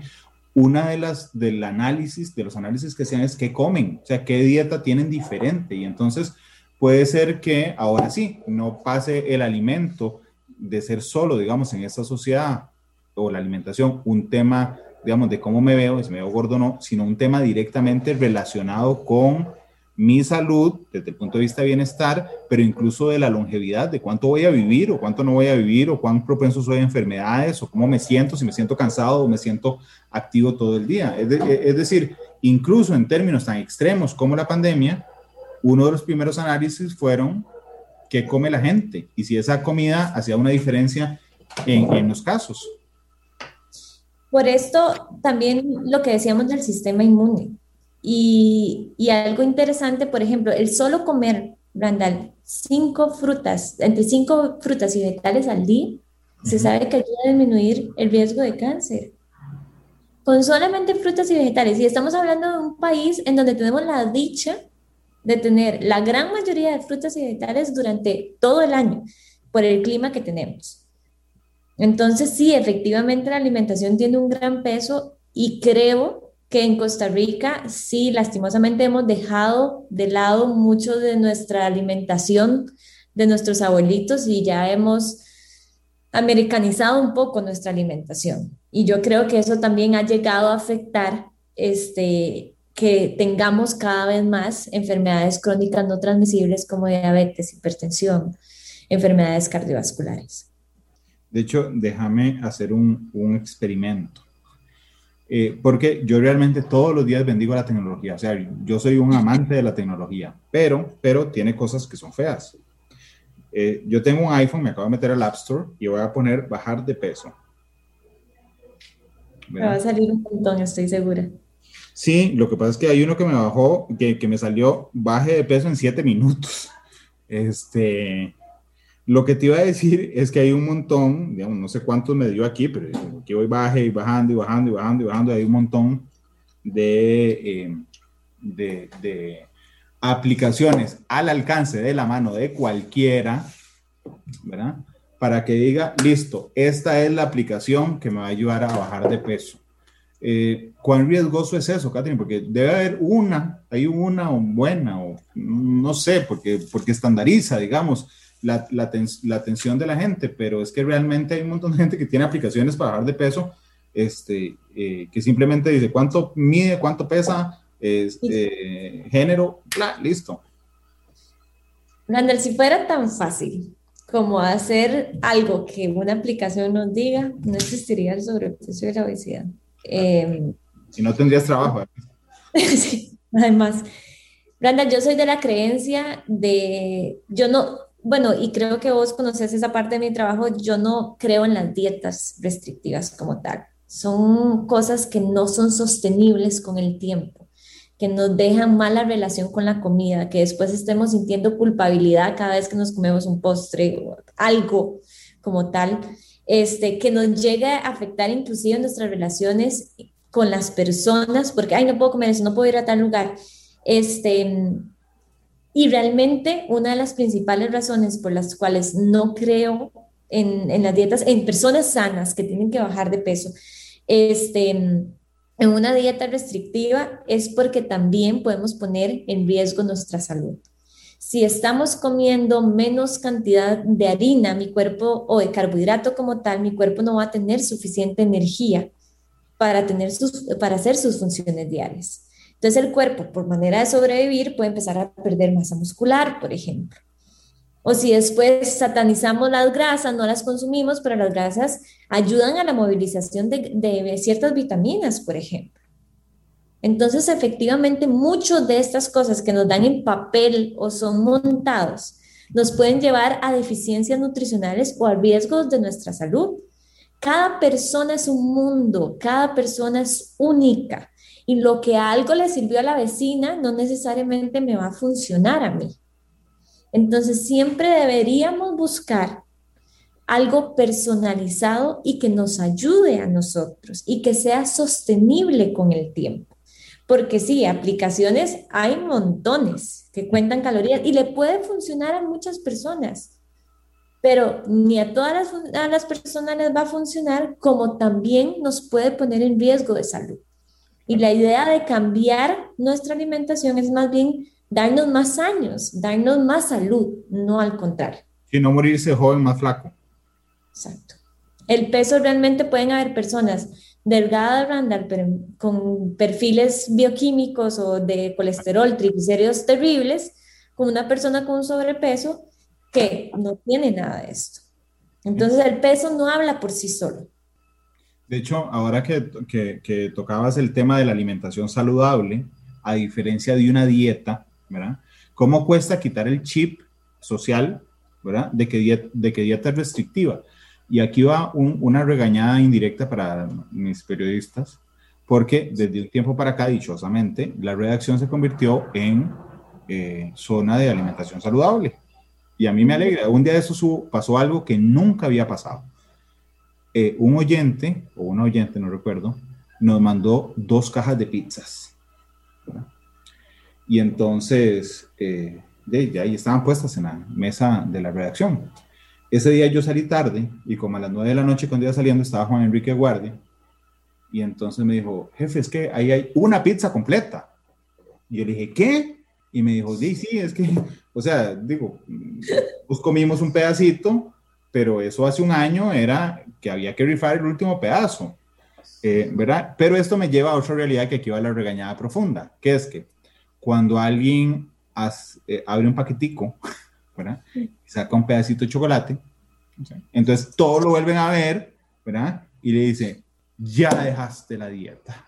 una de las del análisis, de los análisis que hacían es qué comen, o sea, qué dieta tienen diferente. Y entonces puede ser que ahora sí, no pase el alimento de ser solo, digamos, en esta sociedad o la alimentación, un tema, digamos, de cómo me veo, si me veo gordo o no, sino un tema directamente relacionado con mi salud desde el punto de vista de bienestar, pero incluso de la longevidad, de cuánto voy a vivir o cuánto no voy a vivir o cuán propenso soy a enfermedades o cómo me siento, si me siento cansado o me siento activo todo el día. Es, es decir, incluso en términos tan extremos como la pandemia, uno de los primeros análisis fueron qué come la gente y si esa comida hacía una diferencia en, en los casos. Por esto también lo que decíamos del sistema inmune y, algo interesante, por ejemplo, el solo comer, Randall, cinco frutas, entre cinco frutas y vegetales al día, se sabe que ayuda a disminuir el riesgo de cáncer. Con solamente frutas y vegetales. Y estamos hablando de un país en donde tenemos la dicha de tener la gran mayoría de frutas y vegetales durante todo el año por el clima que tenemos. Entonces, sí, efectivamente la alimentación tiene un gran peso y creo que en Costa Rica, sí, lastimosamente hemos dejado de lado mucho de nuestra alimentación de nuestros abuelitos y ya hemos americanizado un poco nuestra alimentación. Y yo creo que eso también ha llegado a afectar este, que tengamos cada vez más enfermedades crónicas no transmisibles como diabetes, hipertensión, enfermedades cardiovasculares. De hecho, déjame hacer un, un experimento. Eh, porque yo realmente todos los días bendigo la tecnología. O sea, yo soy un amante de la tecnología, pero, pero tiene cosas que son feas. Eh, yo tengo un iPhone, me acabo de meter al App Store y voy a poner bajar de peso. Me va a salir un montón, estoy segura. Sí, lo que pasa es que hay uno que me bajó, que, que me salió baje de peso en siete minutos. Este, lo que te iba a decir es que hay un montón, digamos, no sé cuántos me dio aquí, pero aquí voy baje y bajando y bajando y bajando y bajando, hay un montón de, eh, de, de, aplicaciones al alcance de la mano de cualquiera, ¿verdad? Para que diga, listo, esta es la aplicación que me va a ayudar a bajar de peso. Eh, ¿Cuán riesgoso es eso, Catherine? Porque debe haber una, hay una buena, o no sé, porque, porque estandariza, digamos, la, la, la, atención de la gente, pero es que realmente hay un montón de gente que tiene aplicaciones para bajar de peso, este, eh, que simplemente dice cuánto mide, cuánto pesa, este, género, bla, listo. Randall, si fuera tan fácil como hacer algo que una aplicación nos diga, no existiría el sobrepeso y la obesidad. Eh, si no tendrías trabajo. sí, además. Randall, yo soy de la creencia de, yo no, bueno, y creo que vos conoces esa parte de mi trabajo, yo no creo en las dietas restrictivas como tal. Son cosas que no son sostenibles con el tiempo, que nos dejan mala relación con la comida, que después estemos sintiendo culpabilidad cada vez que nos comemos un postre o algo como tal, este, que nos llega a afectar inclusive nuestras relaciones con las personas, porque, ay, no puedo comer eso, no puedo ir a tal lugar. Este, y realmente una de las principales razones por las cuales no creo en, las dietas, en personas sanas que tienen que bajar de peso, este, en una dieta restrictiva es porque también podemos poner en riesgo nuestra salud. Si estamos comiendo menos cantidad de harina, mi cuerpo, o de carbohidrato como tal, mi cuerpo no va a tener suficiente energía para, tener sus, para hacer sus funciones diarias. Entonces el cuerpo, por manera de sobrevivir, puede empezar a perder masa muscular, por ejemplo. O si después satanizamos las grasas, no las consumimos, pero las grasas ayudan a la movilización de, ciertas vitaminas, por ejemplo. Entonces, efectivamente, muchas de estas cosas que nos dan en papel o son montados nos pueden llevar a deficiencias nutricionales o a riesgos de nuestra salud. Cada persona es un mundo, cada persona es única y lo que algo le sirvió a la vecina no necesariamente me va a funcionar a mí. Entonces siempre deberíamos buscar algo personalizado y que nos ayude a nosotros y que sea sostenible con el tiempo. Porque sí, aplicaciones hay montones que cuentan calorías y le puede funcionar a muchas personas, pero ni a todas las, a las personas les va a funcionar como también nos puede poner en riesgo de salud. Y la idea de cambiar nuestra alimentación es más bien darnos más años, darnos más salud, no al contrario. Y no morirse joven más flaco. Exacto. El peso realmente pueden haber personas delgadas, Randall, pero con perfiles bioquímicos o de colesterol, triglicéridos terribles, como una persona con sobrepeso que no tiene nada de esto. Entonces el peso no habla por sí solo. De hecho, ahora que, que, tocabas el tema de la alimentación saludable, a diferencia de una dieta, ¿verdad? ¿Cómo cuesta quitar el chip social, ¿verdad? De que, dieta, de que dieta es restrictiva. Y aquí va una regañada indirecta para mis periodistas, porque desde un tiempo para acá, dichosamente, la redacción se convirtió en eh, zona de alimentación saludable. Y a mí me alegra. Un día de eso pasó algo que nunca había pasado. Eh, un oyente, o una oyente, no recuerdo, nos mandó dos cajas de pizzas. Y entonces, eh, ya ahí estaban puestas en la mesa de la redacción. ese día yo salí tarde y como a las 9 de la noche cuando iba saliendo estaba Juan Enrique Guardia y entonces me dijo, jefe, es que ahí hay una pizza completa. Y yo le dije, ¿qué? Y me dijo, sí, sí, es que, o sea, digo, pues comimos un pedacito, pero eso hace un año era que había que rifar el último pedazo, eh, ¿verdad? Pero esto me lleva a otra realidad que aquí va la regañada profunda, que es que cuando alguien eh, abre un paquetico, ¿verdad? Y saca un pedacito de chocolate, entonces todos lo vuelven a ver, ¿verdad? Y le dice, ya dejaste la dieta.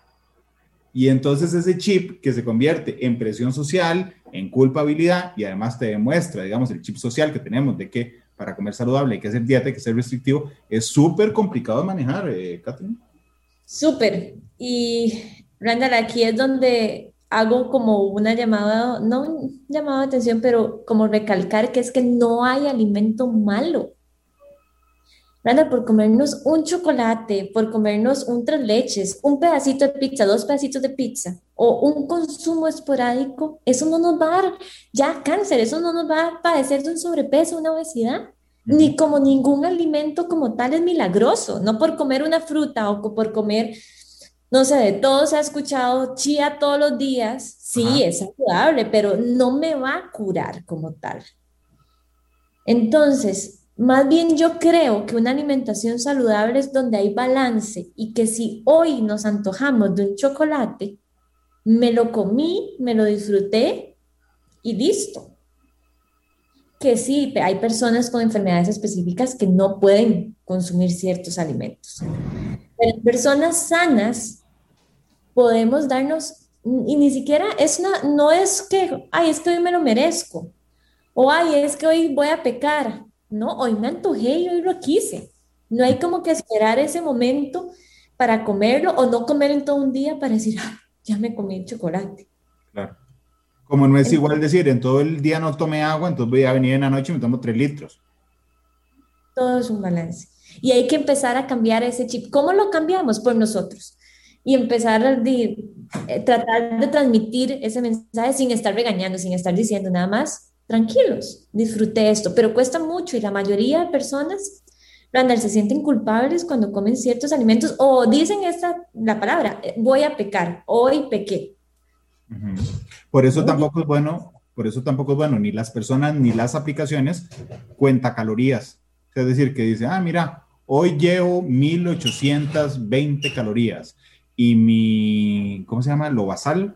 Y entonces ese chip que se convierte en presión social, en culpabilidad y además te demuestra, digamos, el chip social que tenemos de que para comer saludable hay que hacer dieta, hay que ser restrictivo, es súper complicado de manejar, eh. Súper. Y Randall, aquí es donde hago como una llamada, no un llamado de atención, pero como recalcar que es que no hay alimento malo. Randa, por comernos un chocolate, por comernos un tres leches, un pedacito de pizza, dos pedacitos de pizza o un consumo esporádico, eso no nos va a dar ya cáncer, eso no nos va a padecer de un sobrepeso, una obesidad, ni como ningún alimento como tal es milagroso, no por comer una fruta o por comer, no sé, de todo se ha escuchado chía todos los días, sí, es saludable, pero no me va a curar como tal. Entonces, más bien yo creo que una alimentación saludable es donde hay balance y que si hoy nos antojamos de un chocolate, me lo comí, me lo disfruté y listo. Que sí, hay personas con enfermedades específicas que no pueden consumir ciertos alimentos. Pero personas sanas podemos darnos, y ni siquiera es una, no es que, ay, es que hoy me lo merezco, o ay, es que hoy voy a pecar, no, hoy me antojé y hoy lo quise. No hay como que esperar ese momento para comerlo o no comer en todo un día para decir, ah, ya me comí el chocolate. Claro. Como no es igual decir, en todo el día no tomé agua, entonces voy a venir en la noche y me tomo tres litros. Todo es un balance. Y hay que empezar a cambiar ese chip. ¿Cómo lo cambiamos? Por nosotros. Y empezar a eh, tratar de transmitir ese mensaje sin estar regañando, sin estar diciendo nada más tranquilos, disfruté esto, pero cuesta mucho y la mayoría de personas, Randall, se sienten culpables cuando comen ciertos alimentos o dicen esta, la palabra, eh, voy a pecar, hoy pequé. Por eso tampoco es bueno, por eso tampoco es bueno ni las personas ni las aplicaciones cuenta calorías. Es decir, que dice, ah, mira, hoy llevo 1820 calorías y mi, ¿cómo se llama? Lo basal.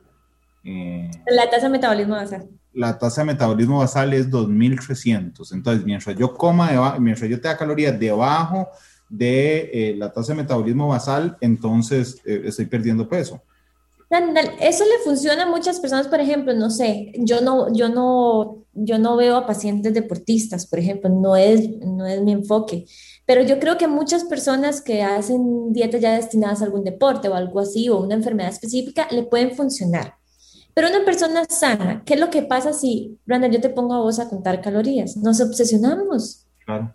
Eh, la tasa de metabolismo basal la tasa de metabolismo basal es 2300. Entonces, mientras yo coma, mientras yo tenga calorías debajo de eh, la tasa de metabolismo basal, entonces eh, estoy perdiendo peso. Eso le funciona a muchas personas, por ejemplo, no sé, yo no, yo no, yo no veo a pacientes deportistas, por ejemplo, no es, no es mi enfoque, pero yo creo que muchas personas que hacen dietas ya destinadas a algún deporte o algo así, o una enfermedad específica, le pueden funcionar. Pero una persona sana, ¿qué es lo que pasa si, Brandon, yo te pongo a vos a contar calorías? Nos obsesionamos. Claro.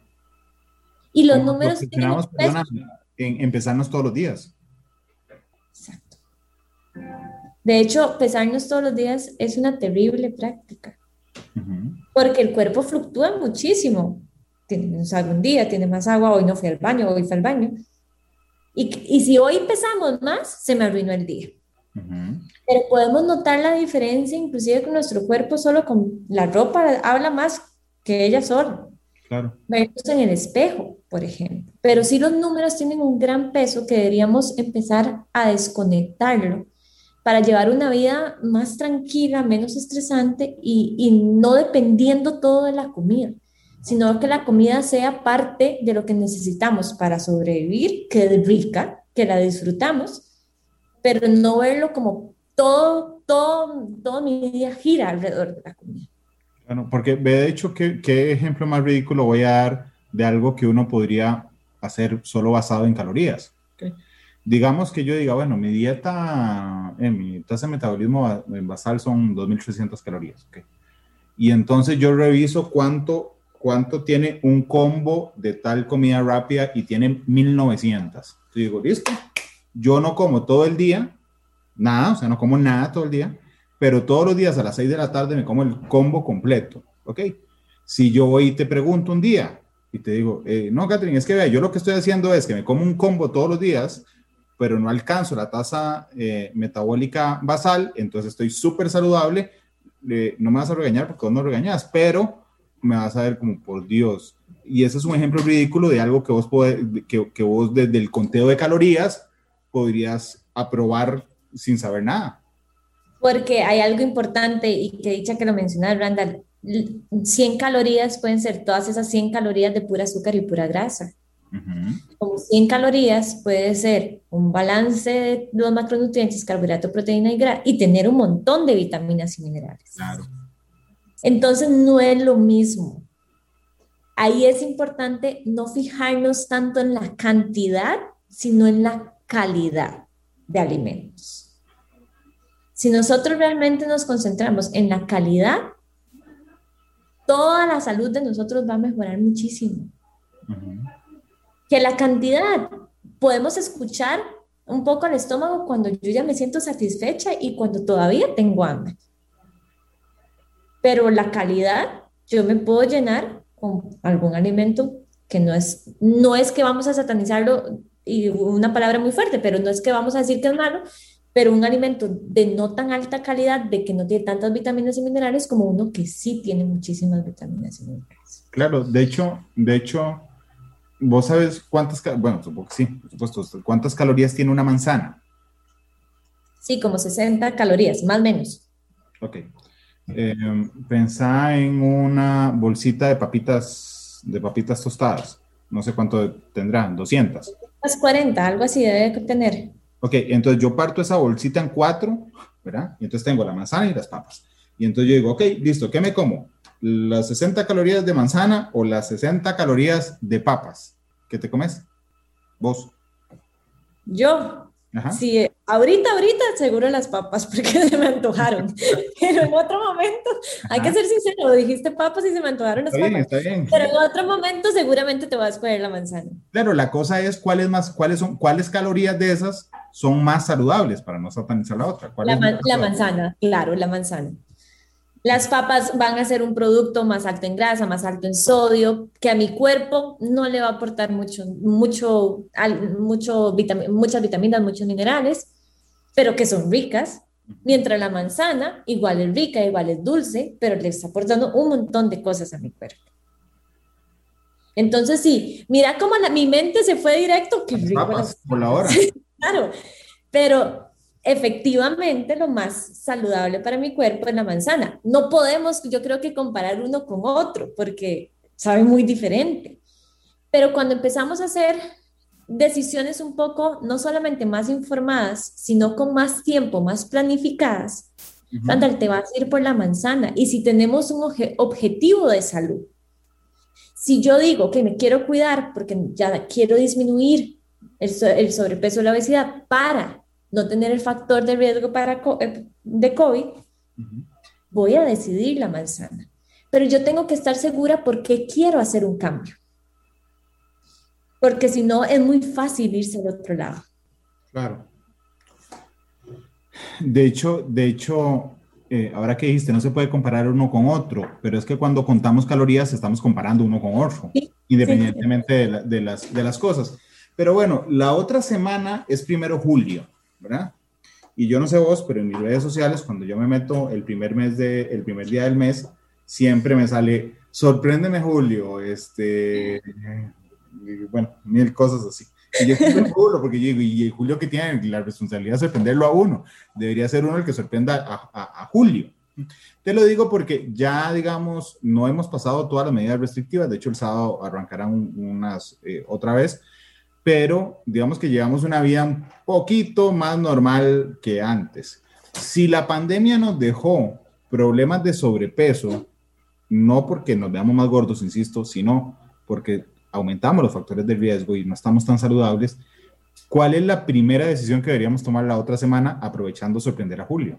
Y los números... Nos en, empezarnos todos los días. Exacto. De hecho, pesarnos todos los días es una terrible práctica. Porque el cuerpo fluctúa muchísimo. Tienes algún día, tiene más agua, hoy no fui al baño, hoy fui al baño. Y, y si hoy pesamos más, se me arruinó el día. Pero podemos notar la diferencia inclusive con nuestro cuerpo solo con la ropa, habla más que ella sola. Claro. Vernos en el espejo, por ejemplo. Pero sí los números tienen un gran peso que deberíamos empezar a desconectarlo para llevar una vida más tranquila, menos estresante y, y no dependiendo todo de la comida, sino que la comida sea parte de lo que necesitamos para sobrevivir, que es rica, que la disfrutamos pero no verlo como todo, todo, todo mi día gira alrededor de la comida. Bueno, porque de hecho, ¿qué, ¿qué, ejemplo más ridículo voy a dar de algo que uno podría hacer solo basado en calorías? Digamos que yo diga, bueno, mi dieta, en eh, mi tasa de metabolismo basal son 2.300 calorías. Y entonces yo reviso cuánto, cuánto tiene un combo de tal comida rápida y tiene 1.900. Yo digo, listo, yo no como todo el día, nada, o sea, no como nada todo el día, pero todos los días a las 6 de la tarde me como el combo completo, ¿ok? Si yo voy y te pregunto un día, y te digo, eh, no, Catherine, es que vea, yo lo que estoy haciendo es que me como un combo todos los días, pero no alcanzo la tasa eh, metabólica basal, entonces estoy súper saludable, no me vas a regañar porque vos no regañas, pero me vas a ver como, por Dios. Y ese es un ejemplo ridículo de algo que vos, que, que vos desde el conteo de calorías podrías aprobar sin saber nada. Porque hay algo importante y que dicha que lo mencionas, Randall, 100 calorías pueden ser todas esas 100 calorías de pura azúcar y pura grasa. Como 100 calorías puede ser un balance de los macronutrientes, carbohidrato, proteína y grasa y tener un montón de vitaminas y minerales. Claro. Entonces no es lo mismo. Ahí es importante no fijarnos tanto en la cantidad, sino en la calidad de alimentos. Si nosotros realmente nos concentramos en la calidad, toda la salud de nosotros va a mejorar muchísimo. Que la cantidad, podemos escuchar un poco al estómago cuando yo ya me siento satisfecha y cuando todavía tengo hambre. Pero la calidad, yo me puedo llenar con algún alimento que no es, no es que vamos a satanizarlo y una palabra muy fuerte, pero no es que vamos a decir que es malo, pero un alimento de no tan alta calidad, de que no tiene tantas vitaminas y minerales, como uno que sí tiene muchísimas vitaminas y minerales. Claro, de hecho, de hecho, vos sabes cuántas, bueno, supongo que sí, por supuesto, cuántas calorías tiene una manzana. Sí, como 60 calorías, más o menos. Ok. Eh, pensá en una bolsita de papitas, de papitas tostadas. No sé cuánto tendrán, 200. 40, algo así debe tener. Ok, entonces yo parto esa bolsita en cuatro, ¿verdad? Y entonces tengo la manzana y las papas. Y entonces yo digo, ok, listo, ¿qué me como? ¿Las 60 calorías de manzana o las 60 calorías de papas? ¿Qué te comes? Vos. Yo. Sí, ahorita, ahorita seguro las papas porque se me antojaron. Pero en otro momento, hay que ser sincero, dijiste papas y se me antojaron las está papas. Bien, está bien. Pero en otro momento seguramente te vas a escoger la manzana. Claro, la cosa es cuáles más, cuáles son, cuáles calorías de esas son más saludables para no satanizar la otra. La, la manzana, claro, la manzana. Las papas van a ser un producto más alto en grasa, más alto en sodio, que a mi cuerpo no le va a aportar mucho, mucho, mucho muchas vitaminas, muchos minerales, pero que son ricas. Mientras la manzana igual es rica, igual es dulce, pero le está aportando un montón de cosas a mi cuerpo. Entonces sí, mira cómo mi mente se fue directo. que papas, por la hora. claro, pero efectivamente lo más saludable para mi cuerpo es la manzana. No podemos, yo creo que comparar uno con otro porque sabe muy diferente. Pero cuando empezamos a hacer decisiones un poco, no solamente más informadas, sino con más tiempo, más planificadas, uh te vas a ir por la manzana. Y si tenemos un objetivo de salud, si yo digo que me quiero cuidar porque ya quiero disminuir el, el sobrepeso o la obesidad para no tener el factor de riesgo para eh, de COVID, voy a decidir la manzana. Pero yo tengo que estar segura porque quiero hacer un cambio. Porque si no, es muy fácil irse al otro lado. Claro. De hecho, de hecho, eh, ahora que dijiste, no se puede comparar uno con otro, pero es que cuando contamos calorías estamos comparando uno con otro, independientemente De, de, las, de las cosas. Pero bueno, la otra semana es primero julio. ¿Verdad? Y yo no sé vos, pero en mis redes sociales, cuando yo me meto el primer mes de, el primer día del mes, siempre me sale, sorpréndeme Julio, este, bueno, mil cosas así. Y yo Julio, porque yo digo, y Julio que tiene la responsabilidad de sorprenderlo a uno, debería ser uno el que sorprenda a, Julio. Te lo digo porque ya, digamos, no hemos pasado todas las medidas restrictivas, de hecho el sábado arrancarán unas eh, otra vez, pero digamos que llevamos una vida un poquito más normal que antes. Si la pandemia nos dejó problemas de sobrepeso, no porque nos veamos más gordos, insisto, sino porque aumentamos los factores de riesgo y no estamos tan saludables, ¿cuál es la primera decisión que deberíamos tomar la otra semana aprovechando sorprender a Julio?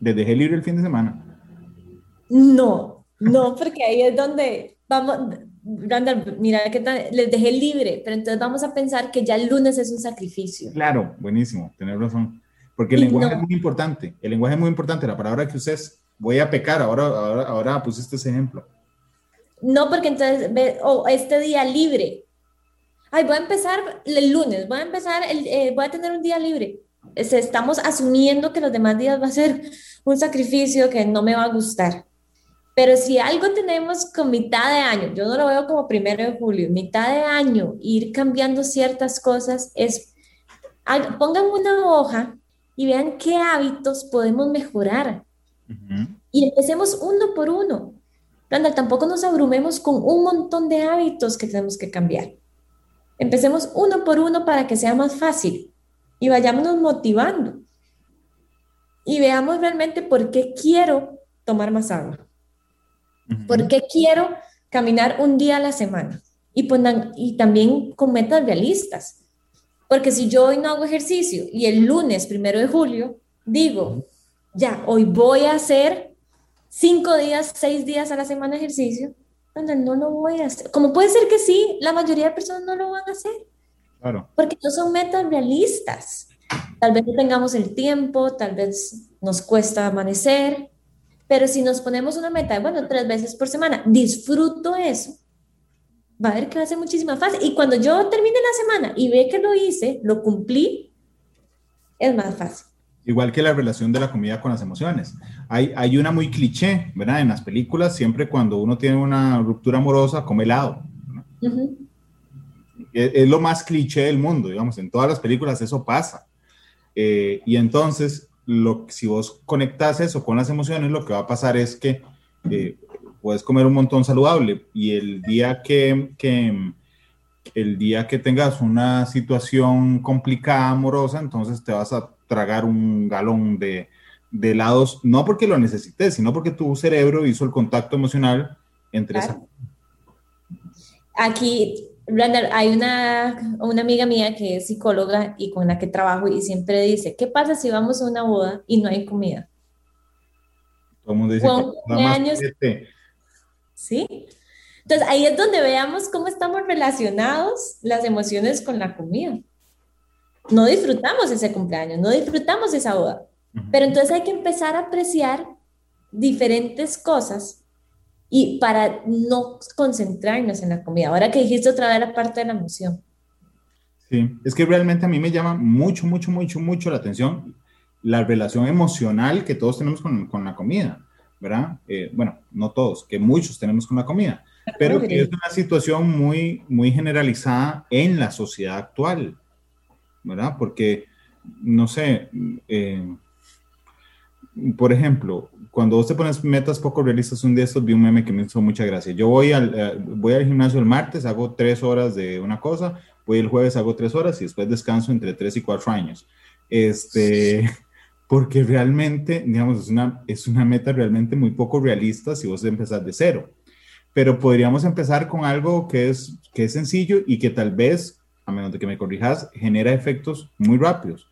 ¿Les dejé libre el fin de semana? No, no, porque ahí es donde vamos, Randall, mira que les dejé libre, pero entonces vamos a pensar que ya el lunes es un sacrificio. Claro, buenísimo, tener razón. Porque el lenguaje es muy importante, el lenguaje es muy importante, la palabra que uses, voy a pecar, ahora, ahora, ahora pusiste ese ejemplo. No porque entonces, o este día libre. Ay, voy a empezar el lunes, voy a empezar, el, eh, voy a tener un día libre. estamos asumiendo que los demás días va a ser un sacrificio que no me va a gustar. Pero si algo tenemos con mitad de año, yo no lo veo como primero de julio, mitad de año, ir cambiando ciertas cosas, es pongan una hoja y vean qué hábitos podemos mejorar. Y empecemos uno por uno. Randall, tampoco nos abrumemos con un montón de hábitos que tenemos que cambiar. Empecemos uno por uno para que sea más fácil y vayámonos motivando. Y veamos realmente por qué quiero tomar más agua. ¿Por qué quiero caminar un día a la semana? Y, pongan, y también con metas realistas. Porque si yo hoy no hago ejercicio y el lunes, primero de julio, digo, ya, hoy voy a hacer cinco días, seis días a la semana ejercicio, no lo voy a hacer. Como puede ser que sí, la mayoría de personas no lo van a hacer. Claro. Porque no son metas realistas. Tal vez no tengamos el tiempo, tal vez nos cuesta amanecer, pero si nos ponemos una meta de, bueno, tres veces por semana, disfruto eso, va a ver que va a ser muchísima fácil. Y cuando yo termine la semana y ve que lo hice, lo cumplí, es más fácil. Igual que la relación de la comida con las emociones. Hay, hay una muy cliché, ¿verdad? En las películas, siempre cuando uno tiene una ruptura amorosa, come helado. es, lo más cliché del mundo, digamos. En todas las películas eso pasa. Eh, y entonces, lo, si vos conectas eso con las emociones, lo que va a pasar es que eh, puedes comer un montón saludable y el día que, que, el día que tengas una situación complicada, amorosa, entonces te vas a tragar un galón de, de helados, no porque lo necesites, sino porque tu cerebro hizo el contacto emocional entre esa. Aquí Randall, hay una, una amiga mía que es psicóloga y con la que trabajo y siempre dice, ¿qué pasa si vamos a una boda y no hay comida? Todo el mundo dice, años. ¿Sí? Entonces ahí es donde veamos cómo estamos relacionados las emociones con la comida. No disfrutamos ese cumpleaños, no disfrutamos esa boda, pero entonces hay que empezar a apreciar diferentes cosas y para no concentrarnos en la comida. Ahora que dijiste otra vez la parte de la emoción. Sí, es que realmente a mí me llama mucho, mucho, mucho, mucho la atención la relación emocional que todos tenemos con, con la comida, ¿verdad? Eh, bueno, no todos, que muchos tenemos con la comida, pero que es una situación muy, muy generalizada en la sociedad actual, ¿verdad? Porque, no sé, eh, por ejemplo, cuando vos te pones metas poco realistas, un día estos vi un meme que me hizo mucha gracia. Yo voy al, eh, voy al gimnasio el martes, hago tres horas de una cosa, voy el jueves, hago tres horas y después descanso entre tres y cuatro años. Este, porque realmente, digamos, es una, es una meta realmente muy poco realista si vos empezás de cero. Pero podríamos empezar con algo que es, que es sencillo y que tal vez, a menos de que me corrijas, genera efectos muy rápidos.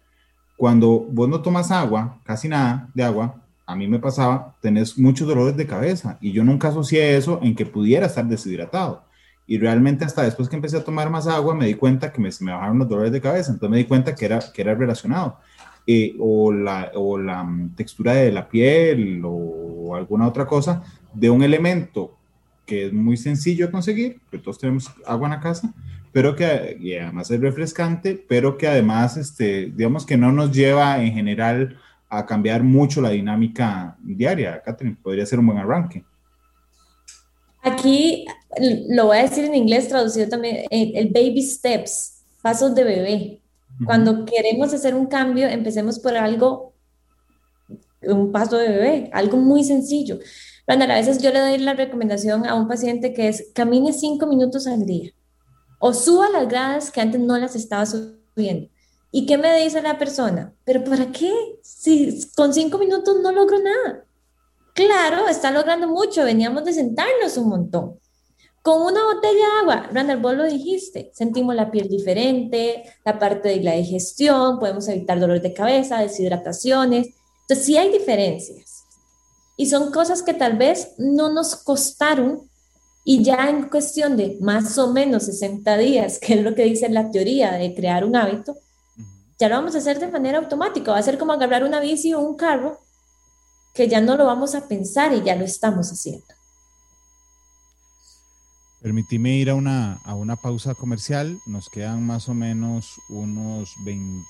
Cuando vos no tomas agua, casi nada de agua, a mí me pasaba, tenés muchos dolores de cabeza y yo nunca asocié eso en que pudiera estar deshidratado. Y realmente hasta después que empecé a tomar más agua me di cuenta que me, me bajaron los dolores de cabeza, entonces me di cuenta que era, que era relacionado. Eh, o, la, o la mm, textura de la piel o alguna otra cosa de un elemento que es muy sencillo de conseguir, que todos tenemos agua en la casa, pero que y además es refrescante, pero que además, este, digamos que no nos lleva en general a cambiar mucho la dinámica diaria. Catherine, podría ser un buen arranque. Aquí lo voy a decir en inglés, traducido también, eh, el baby steps, pasos de bebé. Cuando queremos hacer un cambio, empecemos por algo, un paso de bebé, algo muy sencillo. Bueno, a veces yo le doy la recomendación a un paciente que es camine cinco minutos al día o suba las gradas que antes no las estaba subiendo. ¿Y qué me dice la persona? ¿Pero para qué? Si con cinco minutos no logro nada. Claro, está logrando mucho. Veníamos de sentarnos un montón. Con una botella de agua, Randall, vos lo dijiste, sentimos la piel diferente, la parte de la digestión, podemos evitar dolor de cabeza, deshidrataciones. Entonces, sí hay diferencias. Y son cosas que tal vez no nos costaron y ya en cuestión de más o menos 60 días, que es lo que dice la teoría de crear un hábito, ya lo vamos a hacer de manera automática, va a ser como agarrar una bici o un carro que ya no lo vamos a pensar y ya lo estamos haciendo. Permitime ir a una, a una pausa comercial. Nos quedan más o menos unos 20,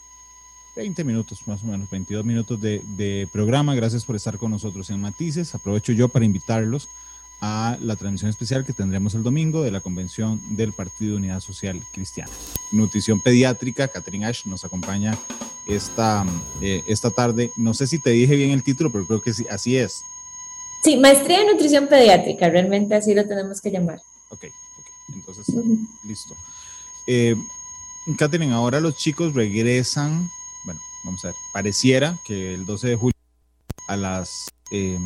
20 minutos, más o menos 22 minutos de, de, programa. Gracias por estar con nosotros en Matices. Aprovecho yo para invitarlos a la transmisión especial que tendremos el domingo de la convención del Partido de Unidad Social Cristiana. Nutrición pediátrica, Catherine Ash nos acompaña esta, eh, esta tarde. No sé si te dije bien el título, pero creo que sí, así es. Sí, maestría en nutrición pediátrica, realmente así lo tenemos que llamar. Ok, ok, entonces, listo. Eh, Catherine, ahora los chicos regresan, bueno, vamos a ver, pareciera que el 12 de julio a las eh,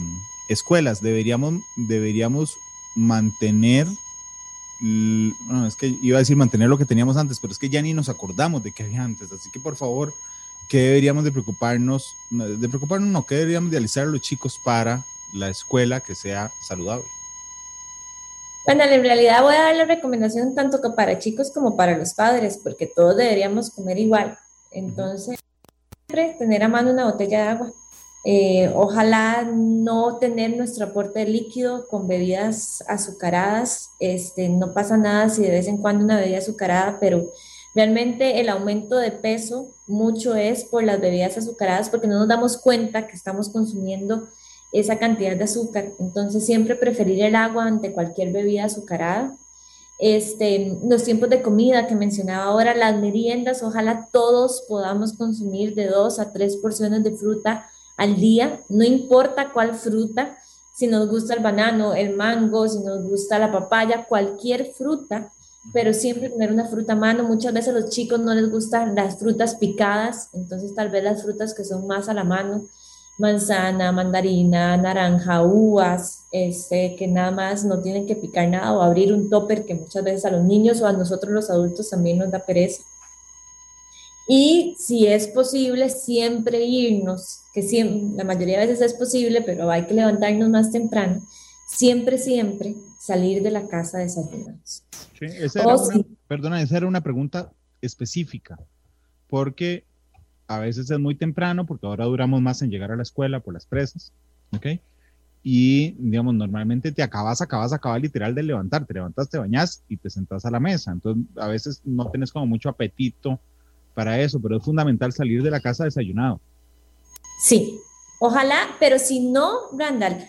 escuelas deberíamos, deberíamos mantener, no, es que iba a decir mantener lo que teníamos antes, pero es que ya ni nos acordamos de qué había antes, así que por favor, ¿qué deberíamos de preocuparnos? De preocuparnos, no, ¿qué deberíamos de realizar los chicos para la escuela que sea saludable? Bueno, en realidad voy a dar la recomendación tanto para chicos como para los padres, porque todos deberíamos comer igual. Entonces, siempre tener a mano una botella de agua. Eh, ojalá no tener nuestro aporte de líquido con bebidas azucaradas. Este, no pasa nada si de vez en cuando una bebida azucarada, pero realmente el aumento de peso mucho es por las bebidas azucaradas porque no nos damos cuenta que estamos consumiendo esa cantidad de azúcar. Entonces siempre preferir el agua ante cualquier bebida azucarada. Este, los tiempos de comida que mencionaba ahora, las meriendas, ojalá todos podamos consumir de dos a tres porciones de fruta al día, no importa cuál fruta, si nos gusta el banano, el mango, si nos gusta la papaya, cualquier fruta, pero siempre tener una fruta a mano. Muchas veces a los chicos no les gustan las frutas picadas, entonces tal vez las frutas que son más a la mano, manzana, mandarina, naranja, uvas, este, que nada más no tienen que picar nada o abrir un topper que muchas veces a los niños o a nosotros los adultos también nos da pereza. Y si es posible, siempre irnos, que siempre, la mayoría de veces es posible, pero hay que levantarnos más temprano, siempre, siempre salir de la casa desayunados. Sí, esa era una, Perdona, esa era una pregunta específica, porque a veces es muy temprano porque ahora duramos más en llegar a la escuela por las presas, ¿ok? Y, digamos, normalmente te acabas, acabas, acabas literal de levantar, te levantas, te bañas y te sentas a la mesa. Entonces, a veces no tienes como mucho apetito para eso, pero es fundamental salir de la casa desayunado. Sí, ojalá, pero si no, Randall,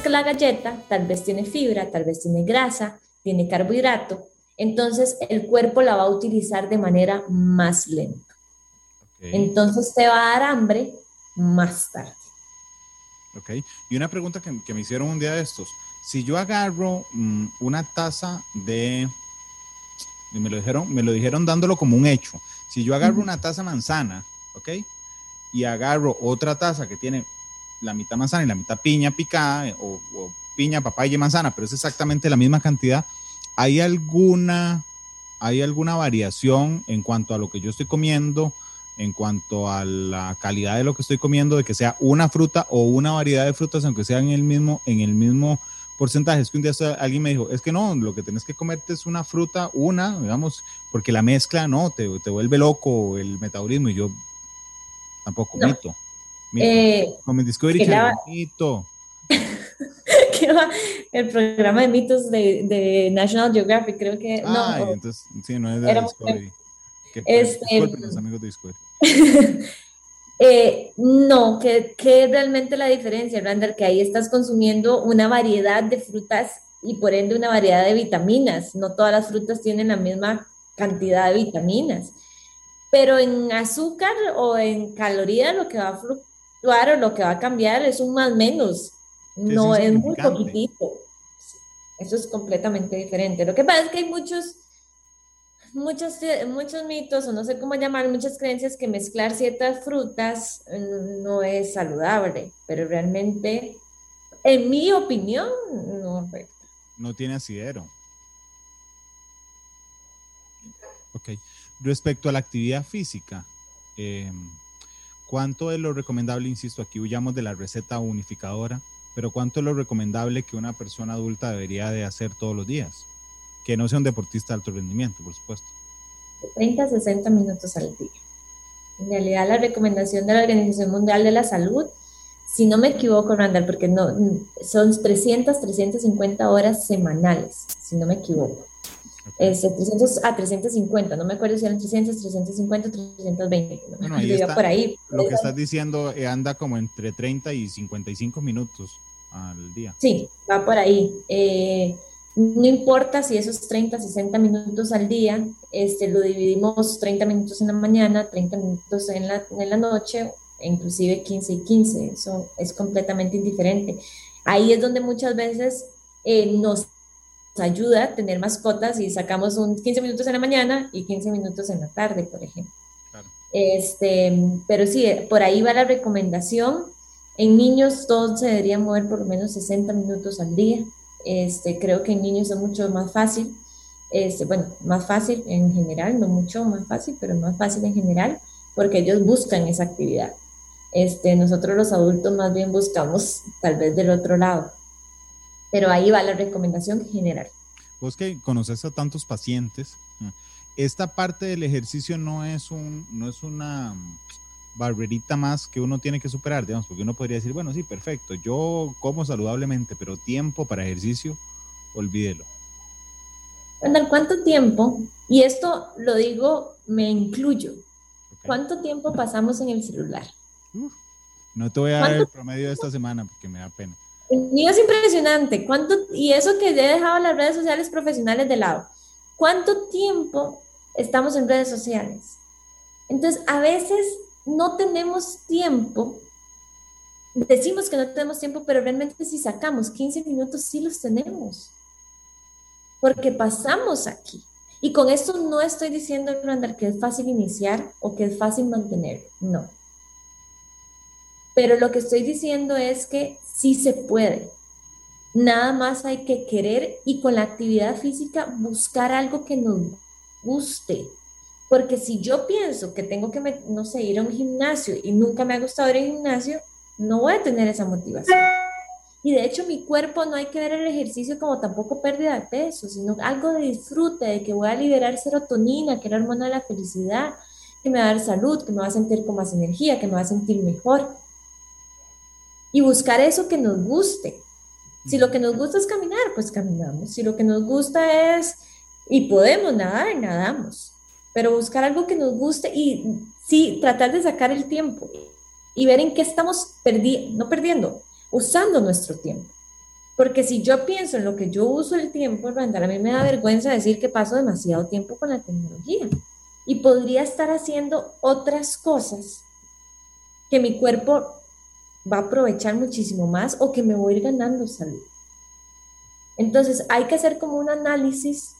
Que la galleta tal vez tiene fibra, tal vez tiene grasa, tiene carbohidrato, entonces el cuerpo la va a utilizar de manera más lenta. Entonces te va a dar hambre más tarde. Ok, y una pregunta que, me hicieron un día de estos. Si yo agarro mm, una taza de, me lo dijeron, me lo dijeron dándolo como un hecho. Si yo agarro una taza manzana, ¿ok? Y agarro otra taza que tiene la mitad manzana y la mitad piña picada, eh, o, piña, papaya y manzana, pero es exactamente la misma cantidad, ¿hay alguna, ¿hay alguna variación en cuanto a lo que yo estoy comiendo, en cuanto a la calidad de lo que estoy comiendo, de que sea una fruta o una variedad de frutas, aunque sea en el mismo, en el mismo porcentajes. Que un día alguien me dijo, es que no, lo que tenés que comerte es una fruta, una, digamos, porque la mezcla no, te, te vuelve loco el metabolismo y yo tampoco, mito. Mito. Eh, Como en Discovery Channel, mito. el programa de mitos de, de, National Geographic, creo que. Ah, no, entonces, sí, no es de Discovery. Este, los amigos de Discovery. Eh, no, que, es realmente la diferencia, Randall, que ahí estás consumiendo una variedad de frutas y por ende una variedad de vitaminas. No todas las frutas tienen la misma cantidad de vitaminas. Pero en azúcar o en calorías lo que va a fluctuar o lo que va a cambiar es un más menos. No es muy poquitito. Eso es completamente diferente. Lo que pasa es que hay muchos muchos, muchos mitos, o no sé cómo llamar, muchas creencias que mezclar ciertas frutas mm, no es saludable, pero realmente, en mi opinión, no afecta. No tiene asidero. Ok. Respecto a la actividad física, em, ¿cuánto es lo recomendable? Insisto, aquí huyamos de la receta unificadora, pero ¿cuánto es lo recomendable que una persona adulta debería de hacer todos los días? que no sea un deportista de alto rendimiento, por supuesto. 30 a 60 minutos al día. En realidad, la recomendación de la Organización Mundial de la Salud, si no me equivoco, Randall, porque no, son 300, 350 horas semanales, si no me equivoco. Es 300 a 350, no me acuerdo si eran 300, 350, 320. Bueno, ahí está, por ahí. Lo que estás diciendo eh, anda como entre 30 y 55 minutos al día. Sí, va por ahí. Eh, no importa si esos 30, 60 minutos al día, este, lo dividimos 30 minutos en la mañana, 30 minutos en la, en la noche, inclusive 15 y 15, eso es completamente indiferente. Ahí es donde muchas veces eh, nos ayuda a tener mascotas y sacamos un 15 minutos en la mañana y 15 minutos en la tarde, por ejemplo. Este, pero sí, por ahí va la recomendación. En niños todos se deberían mover por lo menos 60 minutos al día. Este, creo que en niños es mucho más fácil, este, bueno, más fácil en general, no mucho más fácil, pero más fácil en general, porque ellos buscan esa actividad. Este, nosotros los adultos más bien buscamos tal vez del otro lado, pero ahí va la recomendación general. Vos que conoces a tantos pacientes, esta parte del ejercicio no es, un, no es una barberita más que uno tiene que superar, digamos, porque uno podría decir, bueno, sí, perfecto, yo como saludablemente, pero tiempo para ejercicio, olvídelo. ¿cuánto tiempo? Y esto lo digo, me incluyo. ¿Cuánto tiempo pasamos en el celular? no te voy a dar el promedio de esta semana porque me da pena. Mío es impresionante. ¿Cuánto, y eso que he dejado las redes sociales profesionales de lado. ¿Cuánto tiempo estamos en redes sociales? Entonces, a veces no tenemos tiempo, decimos que no tenemos tiempo, pero realmente si sacamos 15 minutos, sí los tenemos, porque pasamos aquí. Y con esto no estoy diciendo, Randall, que es fácil iniciar o que es fácil mantener, no. Pero lo que estoy diciendo es que sí se puede. Nada más hay que querer y con la actividad física buscar algo que nos guste, porque si yo pienso que tengo que, no sé, ir a un gimnasio y nunca me ha gustado ir al gimnasio, no voy a tener esa motivación. Y de hecho mi cuerpo no hay que ver el ejercicio como tampoco pérdida de peso, sino algo de disfrute, de que voy a liberar serotonina, que es la hormona de la felicidad, que me va a dar salud, que me va a sentir con más energía, que me va a sentir mejor. Y buscar eso que nos guste. Si lo que nos gusta es caminar, pues caminamos. Si lo que nos gusta es, y podemos nadar, nadamos pero buscar algo que nos guste y sí, tratar de sacar el tiempo y ver en qué estamos perdiendo, no perdiendo, usando nuestro tiempo. Porque si yo pienso en lo que yo uso el tiempo, a mí me da vergüenza decir que paso demasiado tiempo con la tecnología y podría estar haciendo otras cosas que mi cuerpo va a aprovechar muchísimo más o que me voy a ir ganando salud. Entonces hay que hacer como un análisis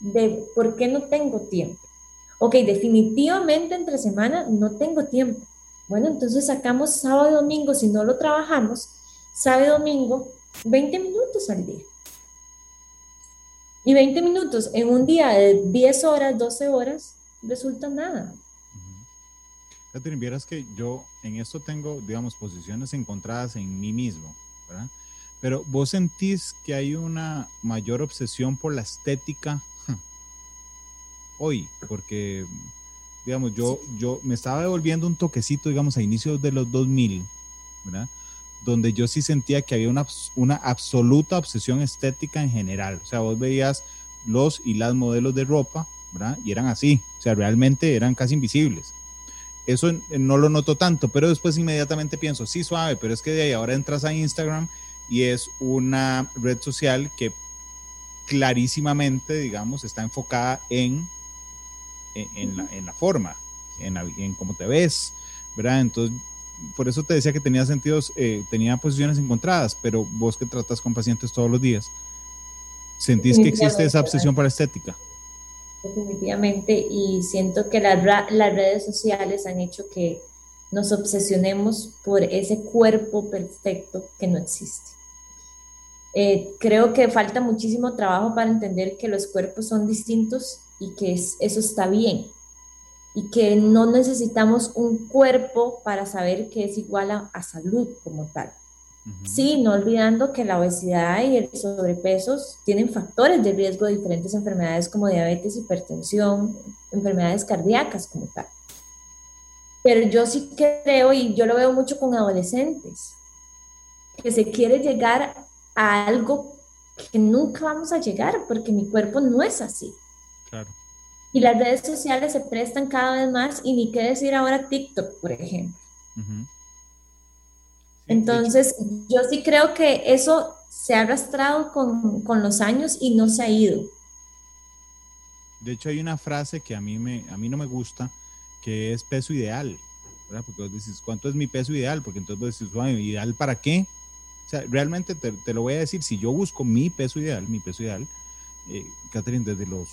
de por qué no tengo tiempo ok, definitivamente entre semana no tengo tiempo. Bueno, entonces sacamos sábado domingo, si no lo trabajamos, sábado domingo, 20 minutos al día. Y 20 minutos en un día de 10 horas, 12 horas, resulta nada. Catherine, vieras que yo en esto tengo, digamos, posiciones encontradas en mí mismo, ¿verdad? Pero vos sentís que hay una mayor obsesión por la estética hoy, porque, digamos, yo, yo me estaba devolviendo un toquecito, digamos, a inicios de los 2000, ¿verdad? Donde yo sí sentía que había una, una absoluta obsesión estética en general. O sea, vos veías los y las modelos de ropa, ¿verdad? Y eran así, o sea, realmente eran casi invisibles. Eso no lo noto tanto, pero después inmediatamente pienso, sí, suave, pero es que de ahí ahora entras a Instagram y es una red social que clarísimamente, digamos, está enfocada en, en, la, en la, forma, en, en, cómo te ves, ¿verdad? Entonces, por eso te decía que tenía sentidos, eh, tenía posiciones encontradas, pero vos que tratas con pacientes todos los días, ¿sentís que existe esa obsesión por la estética? Definitivamente, y siento que las redes sociales han hecho que nos obsesionemos por ese cuerpo perfecto que no existe. Eh, creo que falta muchísimo trabajo para entender que los cuerpos son distintos y que eso está bien y que no necesitamos un cuerpo para saber que es igual a, salud como tal. Sí, no olvidando que la obesidad y el sobrepeso tienen factores de riesgo de diferentes enfermedades como diabetes, hipertensión, enfermedades cardíacas como tal. Pero yo sí creo, y yo lo veo mucho con adolescentes, que se quiere llegar a algo que nunca vamos a llegar porque mi cuerpo no es así. Claro. Y las redes sociales se prestan cada vez más y ni qué decir ahora TikTok, por ejemplo. Entonces, yo sí creo que eso se ha arrastrado con, con, los años y no se ha ido. De hecho, hay una frase que a mí, me, a mí no me gusta, que es peso ideal. ¿verdad? Porque vos decís, ¿cuánto es mi peso ideal? Porque entonces vos decís, bueno, ¿ideal para qué? O sea, realmente te, te, lo voy a decir, si yo busco mi peso ideal, mi peso ideal, eh, Catherine, desde los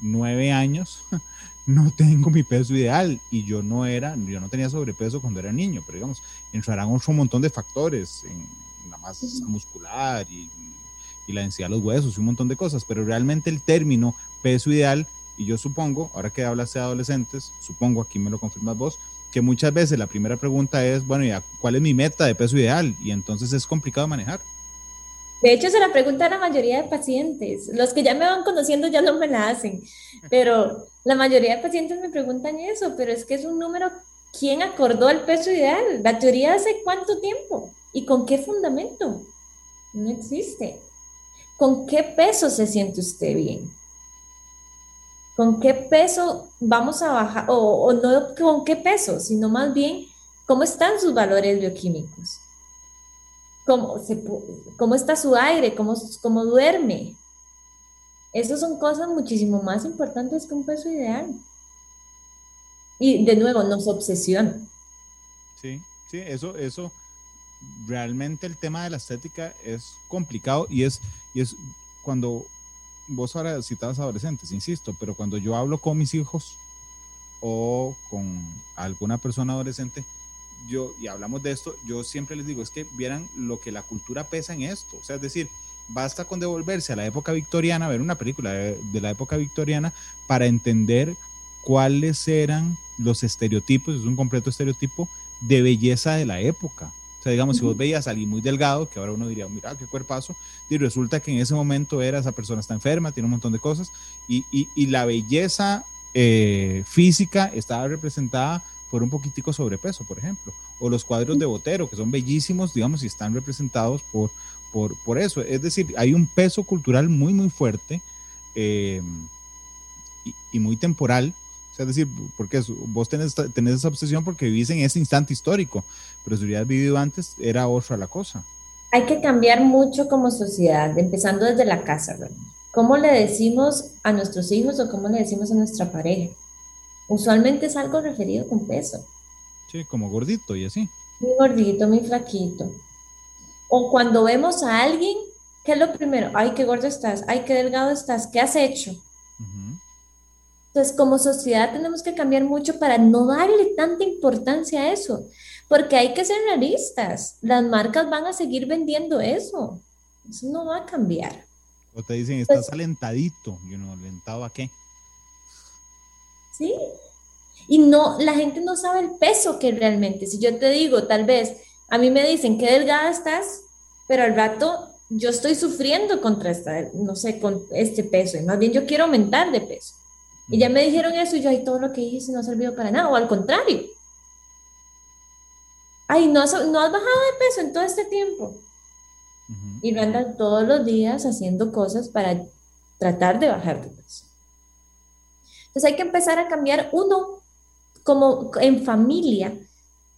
nueve años no tengo mi peso ideal y yo no era, yo no tenía sobrepeso cuando era niño, pero digamos, entrarán un montón de factores en la masa muscular y, y la densidad de los huesos y un montón de cosas, pero realmente el término peso ideal, y yo supongo, ahora que hablas de adolescentes, supongo, aquí me lo confirmas vos, que muchas veces la primera pregunta es, bueno, ¿ya cuál es mi meta de peso ideal? Y entonces es complicado manejar. De hecho, se la pregunta a la mayoría de pacientes. Los que ya me van conociendo ya no me la hacen, pero la mayoría de pacientes me preguntan eso, pero es que es un número, ¿quién acordó el peso ideal? La teoría hace cuánto tiempo y con qué fundamento. No existe. ¿Con qué peso se siente usted bien? con qué peso vamos a bajar, o, no con qué peso, sino más bien cómo están sus valores bioquímicos, cómo, cómo está su aire, cómo, cómo duerme. Esas son cosas muchísimo más importantes que un peso ideal. Y de nuevo, nos obsesiona. Sí, sí, eso, eso, realmente el tema de la estética es complicado y es, y es cuando vos ahora citabas adolescentes, insisto, pero cuando yo hablo con mis hijos o con alguna persona adolescente, yo, y hablamos de esto, yo siempre les digo, es que vieran lo que la cultura pesa en esto. O sea, es decir, basta con devolverse a la época victoriana, ver una película de, de la época victoriana para entender cuáles eran los estereotipos, es un completo estereotipo de belleza de la época. Sea, digamos, si vos veías a alguien muy delgado, que ahora uno diría, mira, qué cuerpazo, y resulta que en ese momento era, esa persona está enferma, tiene un montón de cosas, y, y, la belleza eh, física estaba representada por un poquitico sobrepeso, por ejemplo, o los cuadros de Botero, que son bellísimos, digamos, y están representados por, por, por eso. Es decir, hay un peso cultural muy, muy fuerte eh, y, y muy temporal o sea, es decir, porque vos tenés, tenés, esa obsesión porque vivís en ese instante histórico, pero si hubieras vivido antes, era otra la cosa. Hay que cambiar mucho como sociedad, empezando desde la casa, ¿verdad? ¿Cómo le decimos a nuestros hijos o cómo le decimos a nuestra pareja? Usualmente es algo referido con peso. Sí, como gordito y así. Muy gordito, muy flaquito. O cuando vemos a alguien, ¿qué es lo primero? Ay, qué gordo estás, ay, qué delgado estás, ¿qué has hecho? Entonces, como sociedad tenemos que cambiar mucho para no darle tanta importancia a eso, porque hay que ser realistas. Las marcas van a seguir vendiendo eso. Eso no va a cambiar. O te dicen, estás alentadito. Yo no, ¿alentado a qué? Sí. Y no, la gente no sabe el peso que realmente, si yo te digo, tal vez, a mí me dicen, ¿qué delgada estás? pero al rato yo estoy sufriendo contra esta, no sé, con este peso, y más bien yo quiero aumentar de peso. Y ya me dijeron eso y yo, ahí todo lo que hice no ha servido para nada, o al contrario. Ay, no has, no has bajado de peso en todo este tiempo. Y me andan todos los días haciendo cosas para tratar de bajar de peso. Entonces hay que empezar a cambiar uno como en familia,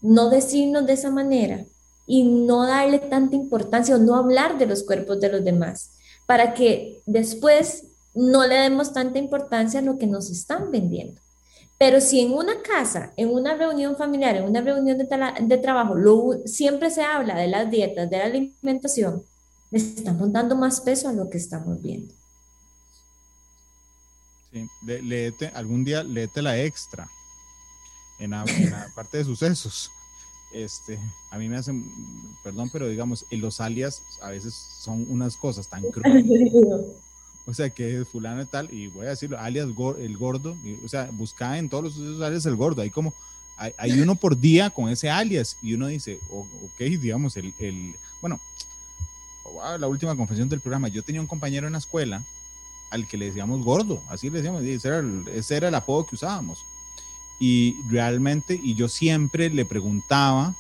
no decirnos de esa manera y no darle tanta importancia o no hablar de los cuerpos de los demás, para que después no le demos tanta importancia a lo que nos están vendiendo. Pero si en una casa, en una reunión familiar, en una reunión de, trabajo, siempre se habla de las dietas, de la alimentación, le estamos dando más peso a lo que estamos viendo. Sí, léete, algún día léete la extra en la, parte de sucesos. Este, a mí me hacen, perdón, pero digamos, los alias a veces son unas cosas tan crudas. O sea, que es fulano y tal, y voy a decirlo, alias el gordo, o sea, busca en todos los alias el gordo, hay como, hay, uno por día con ese alias, y uno dice, ok, digamos, el, el bueno, la última confesión del programa, yo tenía un compañero en la escuela al que le decíamos gordo, así le decíamos, ese era el, ese era el apodo que usábamos. Y realmente, y yo siempre le preguntaba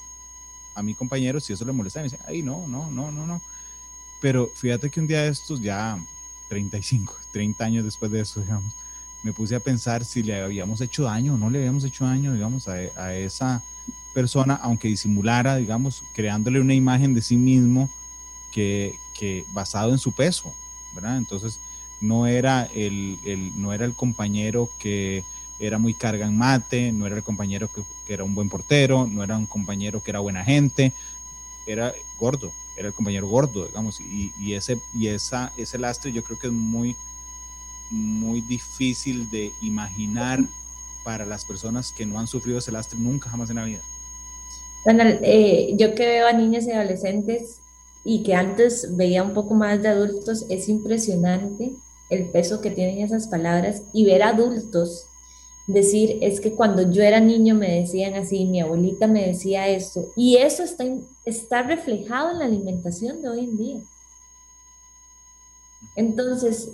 a mi compañero si eso le molestaba, y me decía, ay, no, no, no, no, no. Pero fíjate que un día de estos ya 35, 30 años después de eso, digamos, me puse a pensar si le habíamos hecho daño o no le habíamos hecho daño, digamos, a, a esa persona, aunque disimulara, digamos, creándole una imagen de sí mismo que, que basado en su peso, ¿verdad? Entonces, no era el, el, no era el compañero que era muy carga en mate, no era el compañero que, que, era un buen portero, no era un compañero que era buena gente, era gordo, era el compañero gordo, digamos, y, ese, y esa, ese lastre yo creo que es muy, muy difícil de imaginar para las personas que no han sufrido ese lastre nunca jamás en la vida. Bueno, eh, yo que veo a niñas y adolescentes y que antes veía un poco más de adultos, es impresionante el peso que tienen esas palabras y ver adultos decir, es que cuando yo era niño me decían así, mi abuelita me decía esto, y eso está, está reflejado en la alimentación de hoy en día. Entonces,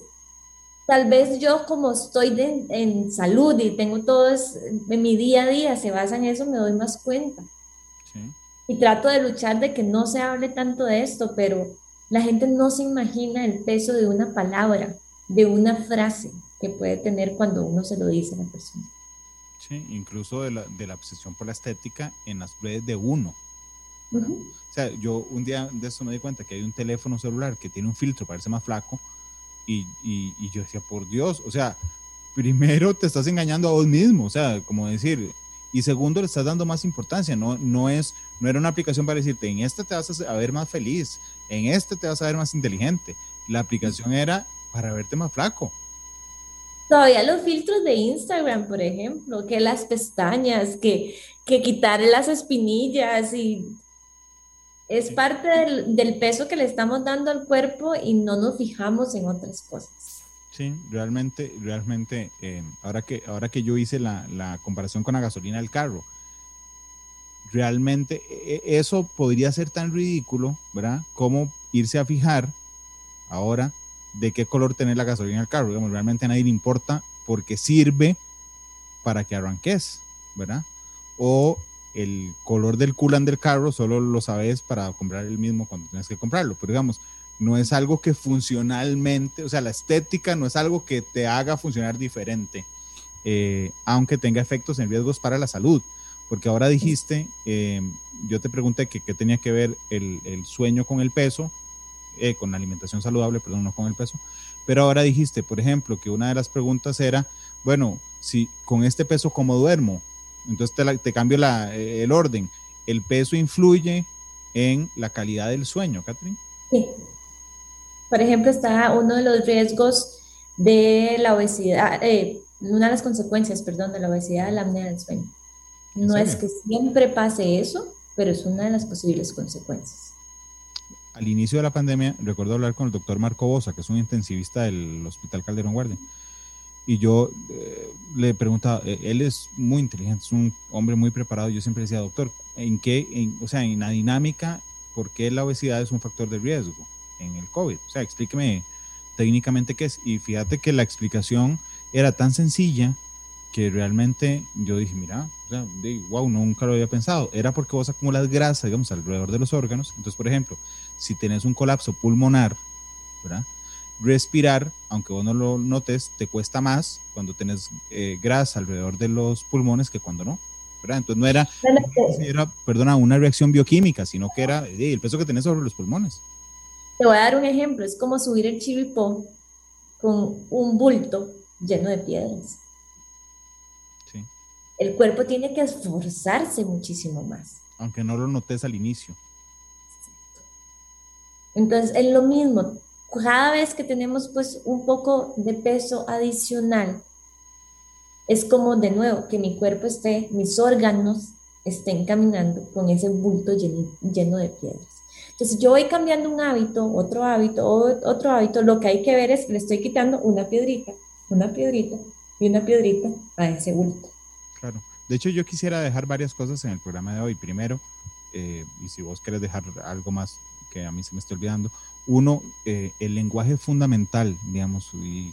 tal vez yo como estoy en salud y tengo todo en mi día a día, se basa en eso, me doy más cuenta. Y trato de luchar de que no se hable tanto de esto, pero la gente no se imagina el peso de una palabra, de una frase que puede tener cuando uno se lo dice a la persona. Sí, incluso de la, de la obsesión por la estética en las redes de uno. O sea, yo un día de eso me di cuenta que hay un teléfono celular que tiene un filtro, parece más flaco, y, y, y, yo decía, por Dios, o sea, primero te estás engañando a vos mismo, o sea, como decir, y segundo le estás dando más importancia, no, no, es, no era una aplicación para decirte, en este te vas a ver más feliz, en este te vas a ver más inteligente, la aplicación era para verte más flaco. Todavía los filtros de Instagram, por ejemplo, que las pestañas, que, que quitar las espinillas y es parte del, peso que le estamos dando al cuerpo y no nos fijamos en otras cosas. Sí, realmente, realmente, eh, ahora, que, ahora que yo hice la, la, comparación con la gasolina del carro, realmente e, e, eso podría ser tan ridículo, ¿verdad? Como irse a fijar ahora de qué color tener la gasolina del carro. Digamos, realmente a nadie le importa porque sirve para que arranques, ¿verdad? O el color del coolant del carro solo lo sabes para comprar el mismo cuando tienes que comprarlo. Pero digamos, no es algo que funcionalmente, o sea, la estética no es algo que te haga funcionar diferente, eh, aunque tenga efectos en riesgos para la salud. Porque ahora dijiste, eh, yo te pregunté que qué tenía que ver el sueño con el peso, eh, con la alimentación saludable, perdón, no con el peso. Pero ahora dijiste, por ejemplo, que una de las preguntas era, bueno, si con este peso, ¿cómo duermo? Entonces te, te cambio la, eh, el orden. ¿El peso influye en la calidad del sueño, Catherine? Sí. Por ejemplo, está uno de los riesgos de la obesidad, eh, una de las consecuencias, perdón, de la obesidad, la apnea del sueño. No es que siempre pase eso, pero es una de las posibles consecuencias al inicio de la pandemia, recuerdo hablar con el doctor Marco Bosa, que es un intensivista del Hospital Calderón Guardia. Y yo eh, le preguntaba, eh, él es muy inteligente, es un hombre muy preparado. Yo siempre decía, doctor, ¿en qué, o sea, en la dinámica por qué la obesidad es un factor de riesgo en el COVID. O sea, explíqueme técnicamente qué es. Y fíjate que la explicación era tan sencilla que realmente yo dije, mira, o sea, wow, nunca lo había pensado. Era porque vos acumulas grasa, digamos, alrededor de los órganos. Entonces, por ejemplo, si tenés un colapso pulmonar, ¿verdad? Respirar, aunque vos no lo notes, te cuesta más cuando tenés eh, grasa alrededor de los pulmones que cuando no. ¿verdad? Entonces no era, era, perdona, una reacción bioquímica, sino que era el peso que tenés sobre los pulmones. Te voy a dar un ejemplo, es como subir el chiripó con un bulto lleno de piedras. Sí. El cuerpo tiene que esforzarse muchísimo más. Aunque no lo notes al inicio. Entonces, es lo mismo. Cada vez que tenemos pues un poco de peso adicional, es como de nuevo que mi cuerpo esté, mis órganos estén caminando con ese bulto lleno, de piedras. Entonces, yo voy cambiando un hábito, otro hábito, otro hábito, lo que hay que ver es que le estoy quitando una piedrita, una piedrita y una piedrita a ese bulto. Claro. De hecho, yo quisiera dejar varias cosas en el programa de hoy. Primero, eh, y si vos querés dejar algo más que a mí se me está olvidando, uno, eh, el lenguaje fundamental, digamos, y,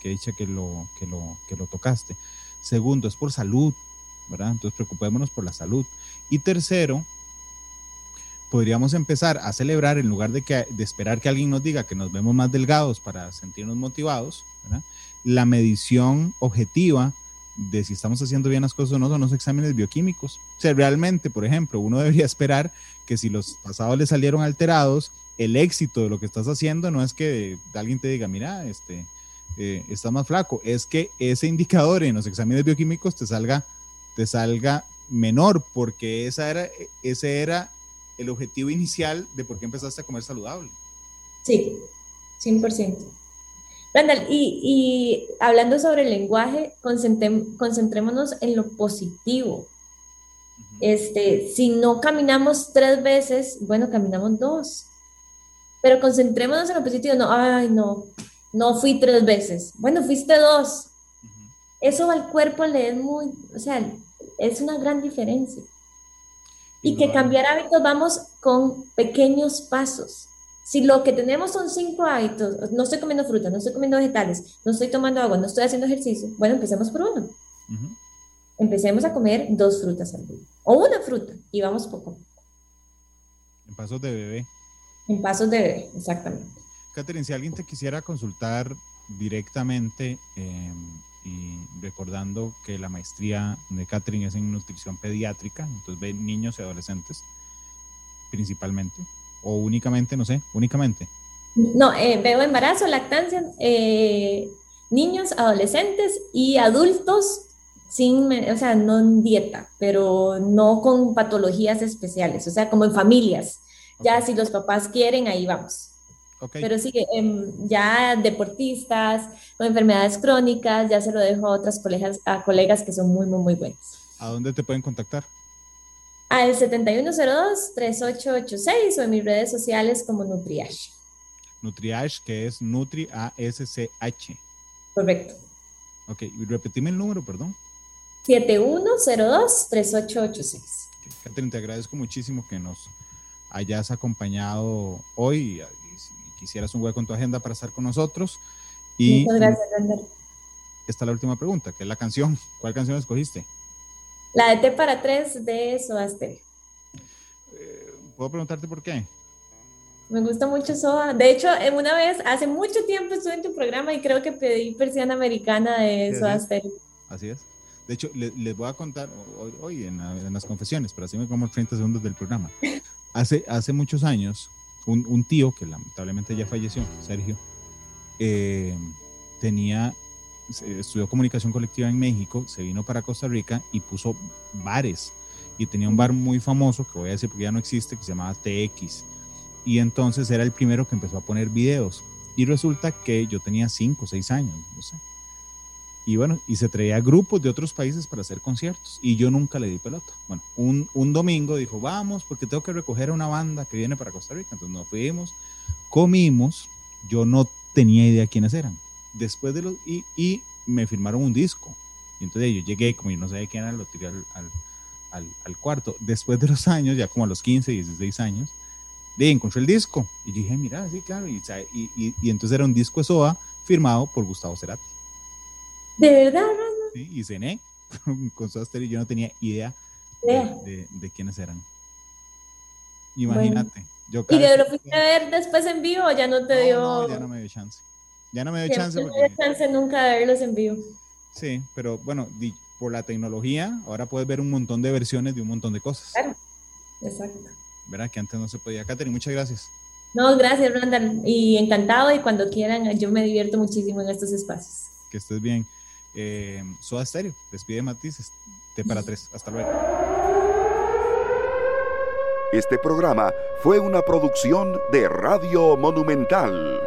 que dicha que lo, que, lo, que lo tocaste. Segundo, es por salud, ¿verdad? Entonces preocupémonos por la salud. Y tercero, podríamos empezar a celebrar en lugar de, que, de esperar que alguien nos diga que nos vemos más delgados para sentirnos motivados, ¿verdad? la medición objetiva de si estamos haciendo bien las cosas o no son los exámenes bioquímicos. O sea, realmente, por ejemplo, uno debería esperar que si los pasados le salieron alterados, el éxito de lo que estás haciendo no es que alguien te diga, mira, este, eh, está más flaco, es que ese indicador en los exámenes bioquímicos te salga, te salga menor, porque esa era, ese era el objetivo inicial de por qué empezaste a comer saludable. Sí, 100%. Randall, y, y hablando sobre el lenguaje, concentrémonos en lo positivo. Este, si no caminamos tres veces, bueno, caminamos dos. Pero concentrémonos en lo positivo. No, ay, no, no fui tres veces. Bueno, fuiste dos. Eso al cuerpo le es muy, o sea, es una gran diferencia. Y que cambiar hábitos vamos con pequeños pasos. Si lo que tenemos son cinco hábitos, no estoy comiendo fruta, no estoy comiendo vegetales, no estoy tomando agua, no estoy haciendo ejercicio, bueno, empecemos por uno. Empecemos a comer dos frutas al día, o una fruta, y vamos poco a poco. En pasos de bebé. En pasos de bebé, exactamente. Catherine, si alguien te quisiera consultar directamente em, y recordando que la maestría de Catherine es en nutrición pediátrica, entonces ve niños y adolescentes principalmente o únicamente, no sé, únicamente? No, eh, veo embarazo, lactancia, eh, niños, adolescentes y adultos sin, o sea, no en dieta, pero no con patologías especiales, o sea, como en familias. Ya si los papás quieren, ahí vamos. Pero sí, em, ya deportistas con enfermedades crónicas, ya se lo dejo a otras colegas, a colegas que son muy, muy, muy buenos. ¿A dónde te pueden contactar? Al 7102-3886 o en mis redes sociales como Nutriash. Nutriash, que es Nutri-A-S-C-H. Correcto. Ok, y repetime el número, perdón. 7102-3886. Catherine, te agradezco muchísimo que nos hayas acompañado hoy y, si quisieras un hueco en tu agenda para estar con nosotros. Y Muchas gracias, Render. Esta es la última pregunta, que es la canción. ¿Cuál canción escogiste? La de T para tres de Soda Stereo. Eh, ¿Puedo preguntarte por qué? Me gusta mucho Soda. De hecho, en una vez, hace mucho tiempo estuve en tu programa y creo que pedí persiana americana de Soda Stereo. Así es. De hecho, les, voy a contar hoy, en, las confesiones, pero así me como 30 segundos del programa. Hace, hace muchos años, un, tío, que lamentablemente ya falleció, Sergio, eh, tenía estudió comunicación colectiva en México, se vino para Costa Rica y puso bares. Y tenía un bar muy famoso, que voy a decir porque ya no existe, que se llamaba TX. Y entonces era el primero que empezó a poner videos. Y resulta que yo tenía 5 o 6 años, no sé. Y bueno, y se traía grupos de otros países para hacer conciertos. Y yo nunca le di pelota. Bueno, un, un domingo dijo, vamos, porque tengo que recoger a una banda que viene para Costa Rica. Entonces nos fuimos, comimos. Yo no tenía idea quiénes eran después de los, y, y me firmaron un disco. Y entonces yo llegué, como yo no sabía quién era, lo tiré al, al, al, cuarto. Después de los años, ya como a los 15, 16 años, de, encontré el disco. Y yo dije, mira, sí, claro. Y, y, y, entonces era un disco de SOA firmado por Gustavo Cerati. ¿De verdad? Sí, y cené con Soda Stereo y yo no tenía idea de, de, quiénes eran. Imagínate. Yo ¿Y de lo fuiste a ver después en vivo ya no te dio? No, ya no me dio chance. Ya no me dio chance. No me dio chance nunca de verlos en vivo. Sí, pero bueno, por la tecnología, ahora puedes ver un montón de versiones de un montón de cosas. Claro, exacto. Verá que antes no se podía. Katherine, muchas gracias. No, gracias, Randall. Y encantado y cuando quieran, yo me divierto muchísimo en estos espacios. Que estés bien. Eh, Soda Stereo, despide Matices, T para tres. Hasta luego. Este programa fue una producción de Radio Monumental.